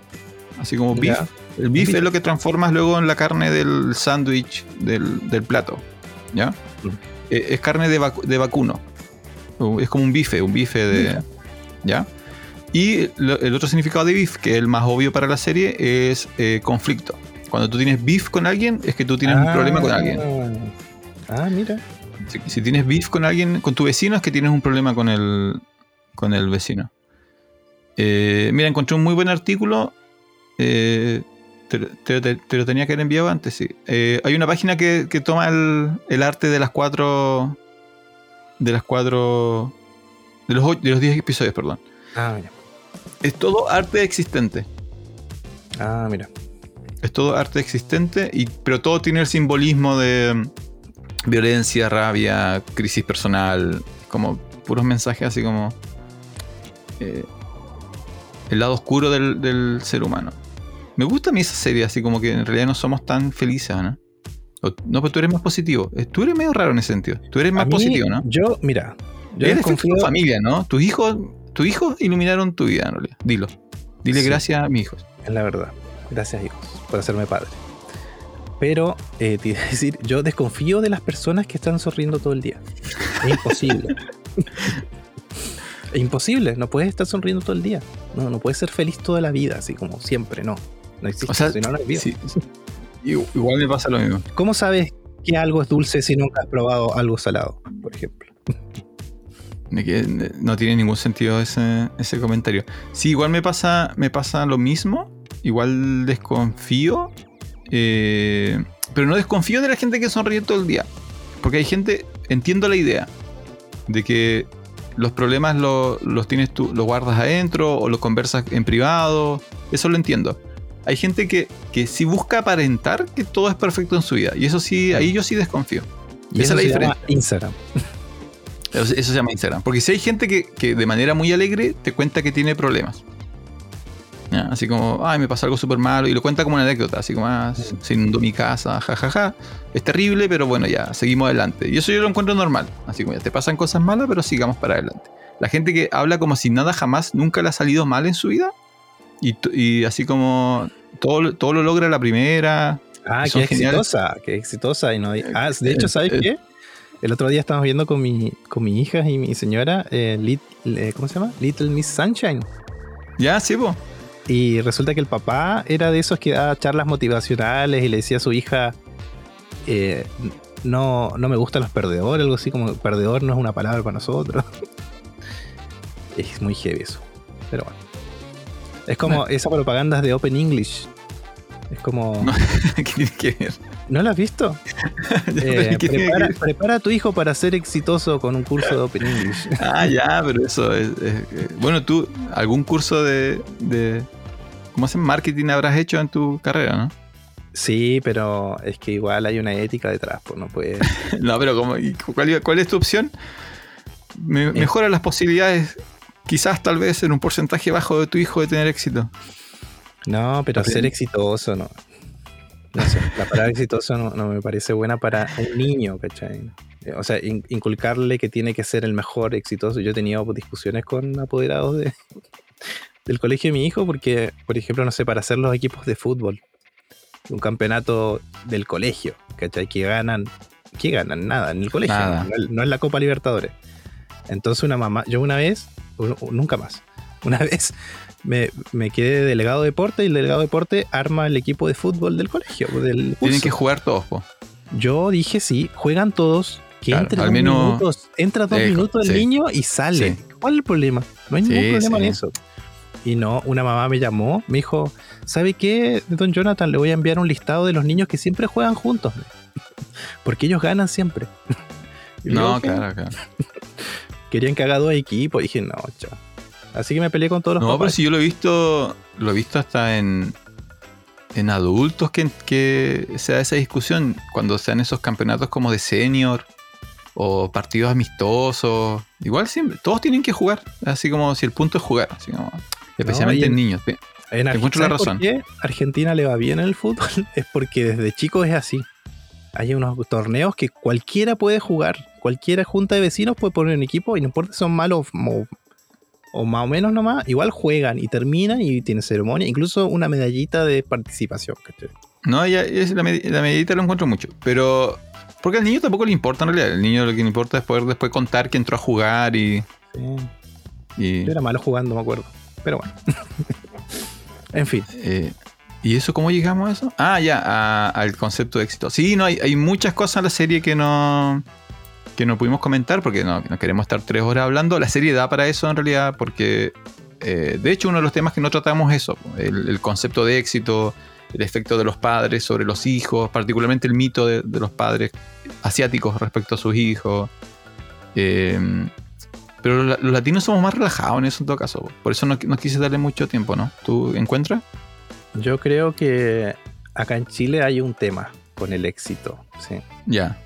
Así como beef. Ya. El beef Beef. es lo que transformas luego en la carne del sándwich del, del plato. ¿Ya? Mm. Eh, es carne de, vacu- de vacuno. Uh, Es como un bife, un bife de. ¿Ya? Y lo- el otro significado de beef, que es el más obvio para la serie, es eh, conflicto. Cuando tú tienes beef con alguien, es que tú tienes un Ah. problema con alguien. Ah, mira. Si, si tienes beef con alguien, con tu vecino, es que tienes un problema con el, con el vecino. Eh, mira, encontré un muy buen artículo. eh, te, te- te- te lo tenía que haber enviado antes, sí. Eh, hay una página que, que toma el, el arte de las cuatro. De las cuatro. De los, ocho- de los 10 episodios, perdón. Ah, mira. Es todo arte existente. Ah, mira. Es todo arte existente, y, pero todo tiene el simbolismo de mm, violencia, rabia, crisis personal, como puros mensajes así como eh, el lado oscuro del, del ser humano. Me gusta a mí esa serie, así como que en realidad no somos tan felices, ¿no? O- no, pero tú eres más positivo. Eh, Tú eres medio raro en ese sentido. Tú eres más mí, positivo, ¿no? Yo, mira, yo eres efecto desconfío... familia, ¿no? Tus hijos, tus hijos iluminaron tu vida, en realidad. Dilo. Dile Sí. gracias a mis hijos. Es la verdad. Gracias, hijos, por hacerme padre. Pero, eh, te iba a decir, yo desconfío de las personas que están sonriendo todo el día. Es imposible. es imposible. No puedes estar sonriendo todo el día. No, no puedes ser feliz toda la vida, así como siempre. No. No existe. O sea, si no, no sí. Igual me pasa lo mismo. ¿Cómo sabes que algo es dulce si nunca has probado algo salado, por ejemplo? De que no tiene ningún sentido ese, ese comentario. Sí, igual me pasa, me pasa lo mismo. Igual desconfío. eh, pero no desconfío de la gente que sonríe todo el día. Porque hay gente, entiendo la idea de que los problemas lo- los tienes tú, los guardas adentro o los conversas en privado. Eso lo entiendo. Hay gente que, que sí busca aparentar que todo es perfecto en su vida. Y eso sí, ahí yo sí desconfío. Y Esa es la diferencia. Instagram. Eso, eso se llama Instagram. Porque si hay gente que, que de manera muy alegre te cuenta que tiene problemas. Ya, así como, ay, me pasó algo súper malo, y lo cuenta como una anécdota, así como, ah, se inundó mi casa, jajaja. Es terrible, pero bueno, ya, seguimos adelante. Y eso yo lo encuentro normal, así como ya te pasan cosas malas, pero sigamos para adelante. La gente que habla como si nada jamás nunca le ha salido mal en su vida, y, y así como todo, todo lo logra la primera. Ah, qué geniales. exitosa, qué exitosa. Y no, ah, de hecho, Eh, ¿sabes eh. qué? El otro día estábamos viendo con mi, con mi hija y mi señora, eh, Lit- eh, ¿cómo se llama? Little Miss Sunshine. Ya, sí, po. Y resulta que el papá era de esos que daba charlas motivacionales y le decía a su hija, eh, no, no me gustan los perdedores, algo así como perdedor no es una palabra para nosotros. es muy heavy eso. Pero bueno. Es como Bueno. esa propaganda de Open English. Es como... No. ¿No, ¿Qué tiene que ver? La has visto? Eh, pero ¿qué tiene que prepara, a tu hijo para ser exitoso con un curso de Open English. Ah, ya, pero eso es. es- eh, bueno, tú, algún curso de, de. ¿Cómo llama? Marketing habrás hecho en tu carrera, ¿no? Sí, pero es que igual hay una ética detrás, pues no puede. No, pero como, ¿y ¿cuál, cuál es tu opción? Me- mejora las posibilidades, quizás tal vez en un porcentaje bajo de tu hijo de tener éxito. No, pero ser exitoso no. No sé, la palabra exitoso no, no me parece buena para un niño, ¿cachai? O sea, in- inculcarle que tiene que ser el mejor exitoso. Yo he tenido discusiones con apoderados de, del colegio de mi hijo porque, por ejemplo, no sé, para hacer los equipos de fútbol, un campeonato del colegio, ¿cachai? Que ganan, ¿qué ganan? Nada, en el colegio, Nada. no, no es la Copa Libertadores. Entonces una mamá, yo una vez, nunca más, una vez me, me quedé de delegado de deporte y el delegado de deporte arma el equipo de fútbol del colegio, del Tienen que jugar todos, po. Yo dije sí, juegan todos, que Claro, entre dos menos- minutos, entra dos Eh, minutos el sí. niño y sale. Sí. ¿Cuál es el problema? No hay Sí, ningún problema en eso. Y no, una mamá me llamó, me dijo, ¿sabe qué, don Jonathan? Le voy a enviar un listado de los niños que siempre juegan juntos. Porque ellos ganan siempre. No, claro, claro. Querían que haga dos equipos. Dije, no, chao. Así que me peleé con todos los No, pero si yo lo he visto, lo he visto hasta en, en adultos que, que se da esa discusión cuando sean esos campeonatos como de senior o partidos amistosos. Igual siempre, todos tienen que jugar, así como si el punto es jugar, así como, especialmente en en- niños. En encuentro la ¿sabes por razón. qué Argentina le va bien en el fútbol? Es porque desde chico es así. Hay unos torneos que cualquiera puede jugar. Cualquiera junta de vecinos puede poner un equipo y no importa si son malos o, o más o menos nomás, igual juegan y terminan y tienen ceremonia, incluso una medallita de participación. ¿cachai? No, ya es la, med- la medida lo encuentro mucho, pero porque al niño tampoco le importa en realidad. El niño lo que le importa es poder después contar que entró a jugar y, Sí. y Yo era malo jugando, me acuerdo. Pero bueno. en fin. Eh, ¿Y eso cómo llegamos a eso? Ah, ya, a- al concepto de éxito. Sí, no, hay, hay muchas cosas en la serie que no que no pudimos comentar porque no, no queremos estar tres horas hablando. La serie da para eso en realidad porque, eh, de hecho, uno de los temas que no tratamos es eso, el, el concepto de éxito, el efecto de los padres sobre los hijos, particularmente el mito de, de los padres asiáticos respecto a sus hijos. Eh, pero los, los latinos somos más relajados en eso en todo caso. Por eso no, no quise darle mucho tiempo, ¿no? ¿Tú encuentras? Yo creo que acá en Chile hay un tema con el éxito. Sí. Ya.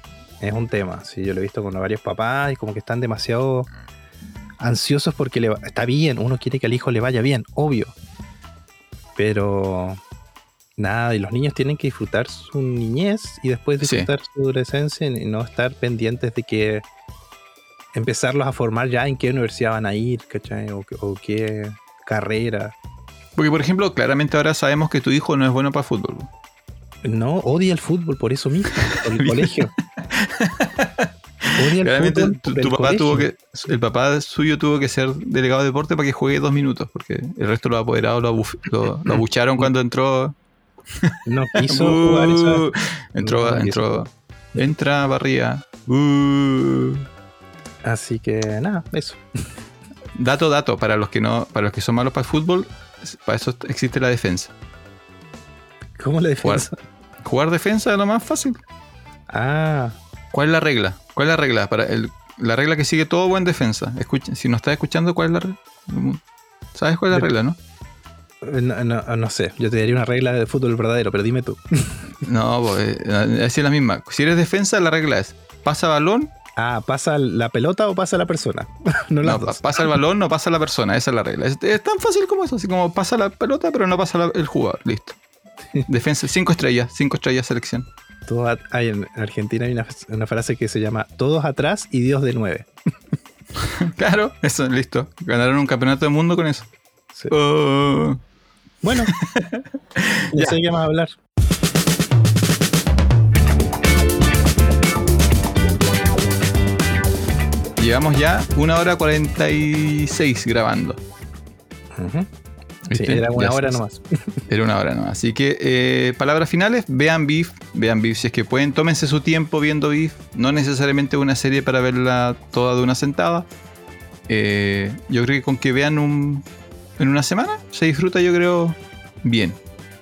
Es un tema, sí, yo lo he visto con varios papás y como que están demasiado ansiosos porque le va- está bien, uno quiere que al hijo le vaya bien, obvio. Pero nada, y los niños tienen que disfrutar su niñez y después Sí. disfrutar su adolescencia y no estar pendientes de que empezarlos a formar ya en qué universidad van a ir, ¿cachai? O, o qué carrera. Porque, por ejemplo, claramente ahora sabemos que tu hijo no es bueno para fútbol. No, odia el fútbol por eso mismo, por el colegio. Odia el Claramente fútbol tu, papá colegio. tuvo que. El papá suyo tuvo que ser delegado de deporte para que juegue dos minutos, porque el resto de los apoderados lo, abuf- lo- lo abucharon cuando entró. No quiso jugar esa. Uh, entró, No, entró. Entra, barría. Uh. Así que nada, eso. Dato, dato, para los que no, para los que son malos para el fútbol, para eso existe la defensa. ¿Cómo Jugar, defensa? jugar defensa es lo más fácil. Ah, ¿Cuál es la regla? ¿Cuál es la regla? Para el- la regla que sigue todo buen defensa. Escucha, si no estás escuchando, ¿cuál es la regla? ¿Sabes cuál es la regla, no? no, no- no sé. Yo te daría una regla de fútbol verdadero, pero dime tú. No, pues, eh, así es la misma. Si eres defensa, la regla es pasa balón Ah, ¿pasa la pelota o pasa la persona? no las No, dos. pa- pasa el balón, no pasa la persona. Esa es la regla. Es, es tan fácil como eso. Así como pasa la pelota, pero no pasa la- el jugador. Listo. Defensa, cinco estrellas. Cinco estrellas selección. Todos at- hay en Argentina hay una, una frase que se llama todos atrás y Dios de nueve. Claro, eso, listo. Ganaron un campeonato del mundo con eso. Sí. Oh. Bueno, ya sé qué más hablar. Llevamos ya una hora 46 grabando. Ujú. Sí, era una Ya hora nomás. Era una hora nomás. Así que, eh, palabras finales, vean Beef, vean Beef si es que pueden, tómense su tiempo viendo Beef. No necesariamente una serie para verla toda de una sentada. Eh, yo creo que con que vean un, en una semana se disfruta, yo creo, bien.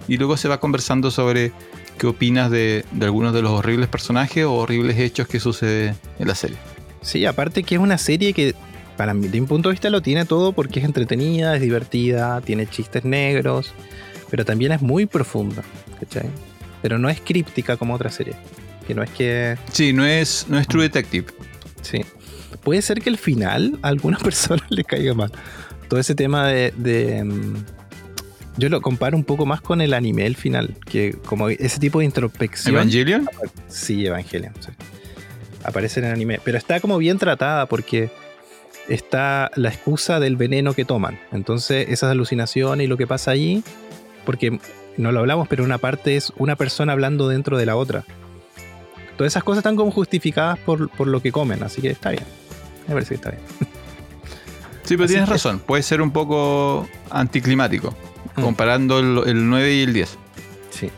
Y luego se va conversando sobre qué opinas de, de algunos de los horribles personajes o horribles hechos que sucede en la serie. Sí, aparte que es una serie que, para mí, de mi punto de vista, lo tiene todo porque es entretenida, es divertida, tiene chistes negros, pero también es muy profunda, ¿cachai? Pero no es críptica como otra serie. Que no es que. Sí, no es, no es True Detective. Sí. Puede ser que el final a algunas personas le caiga mal. Todo ese tema de. de, mm, yo lo comparo un poco más con el anime, el final. Que como ese tipo de introspección. Evangelion. Sí, Evangelion. sí. Aparece en el anime. Pero está como bien tratada porque está la excusa del veneno que toman. Entonces, esas alucinaciones y lo que pasa allí, porque no lo hablamos, pero una parte es una persona hablando dentro de la otra. Todas esas cosas están como justificadas por, por lo que comen, así que está bien. Me parece que está bien. Sí, pero Así tienes razón. Puede ser un poco anticlimático. Mm. Comparando el, el 9 y el 10. Sí.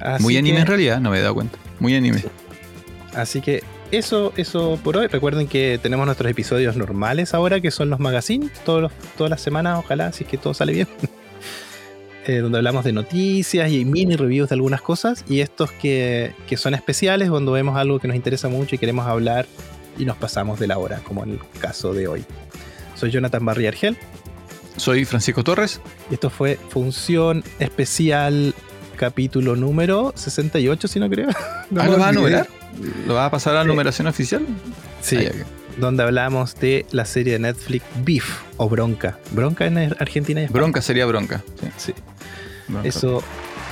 Así Muy anime que- en realidad, no me he dado cuenta. Muy anime. Así que eso, eso por hoy. Recuerden que tenemos nuestros episodios normales ahora, que son los magazines, todos los- todas las semanas, ojalá, si es que todo sale bien. Eh, donde hablamos de noticias y mini reviews de algunas cosas. Y estos que, que son especiales, cuando vemos algo que nos interesa mucho y queremos hablar y nos pasamos de la hora, como en el caso de hoy. Soy Jonathan Barry Argel Soy Francisco Torres. y esto fue Función Especial, capítulo número 68, si no creo. No Ah, ¿Lo vas a numerar? ¿Lo vas a pasar a la numeración oficial? Sí. Donde hablamos de la serie de Netflix Beef o Bronca. Bronca en Argentina y España. Bronca sería bronca. Sí, Sí. bronca. Eso.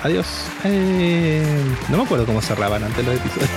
Adiós. Eh, no me acuerdo cómo cerraban antes los episodios.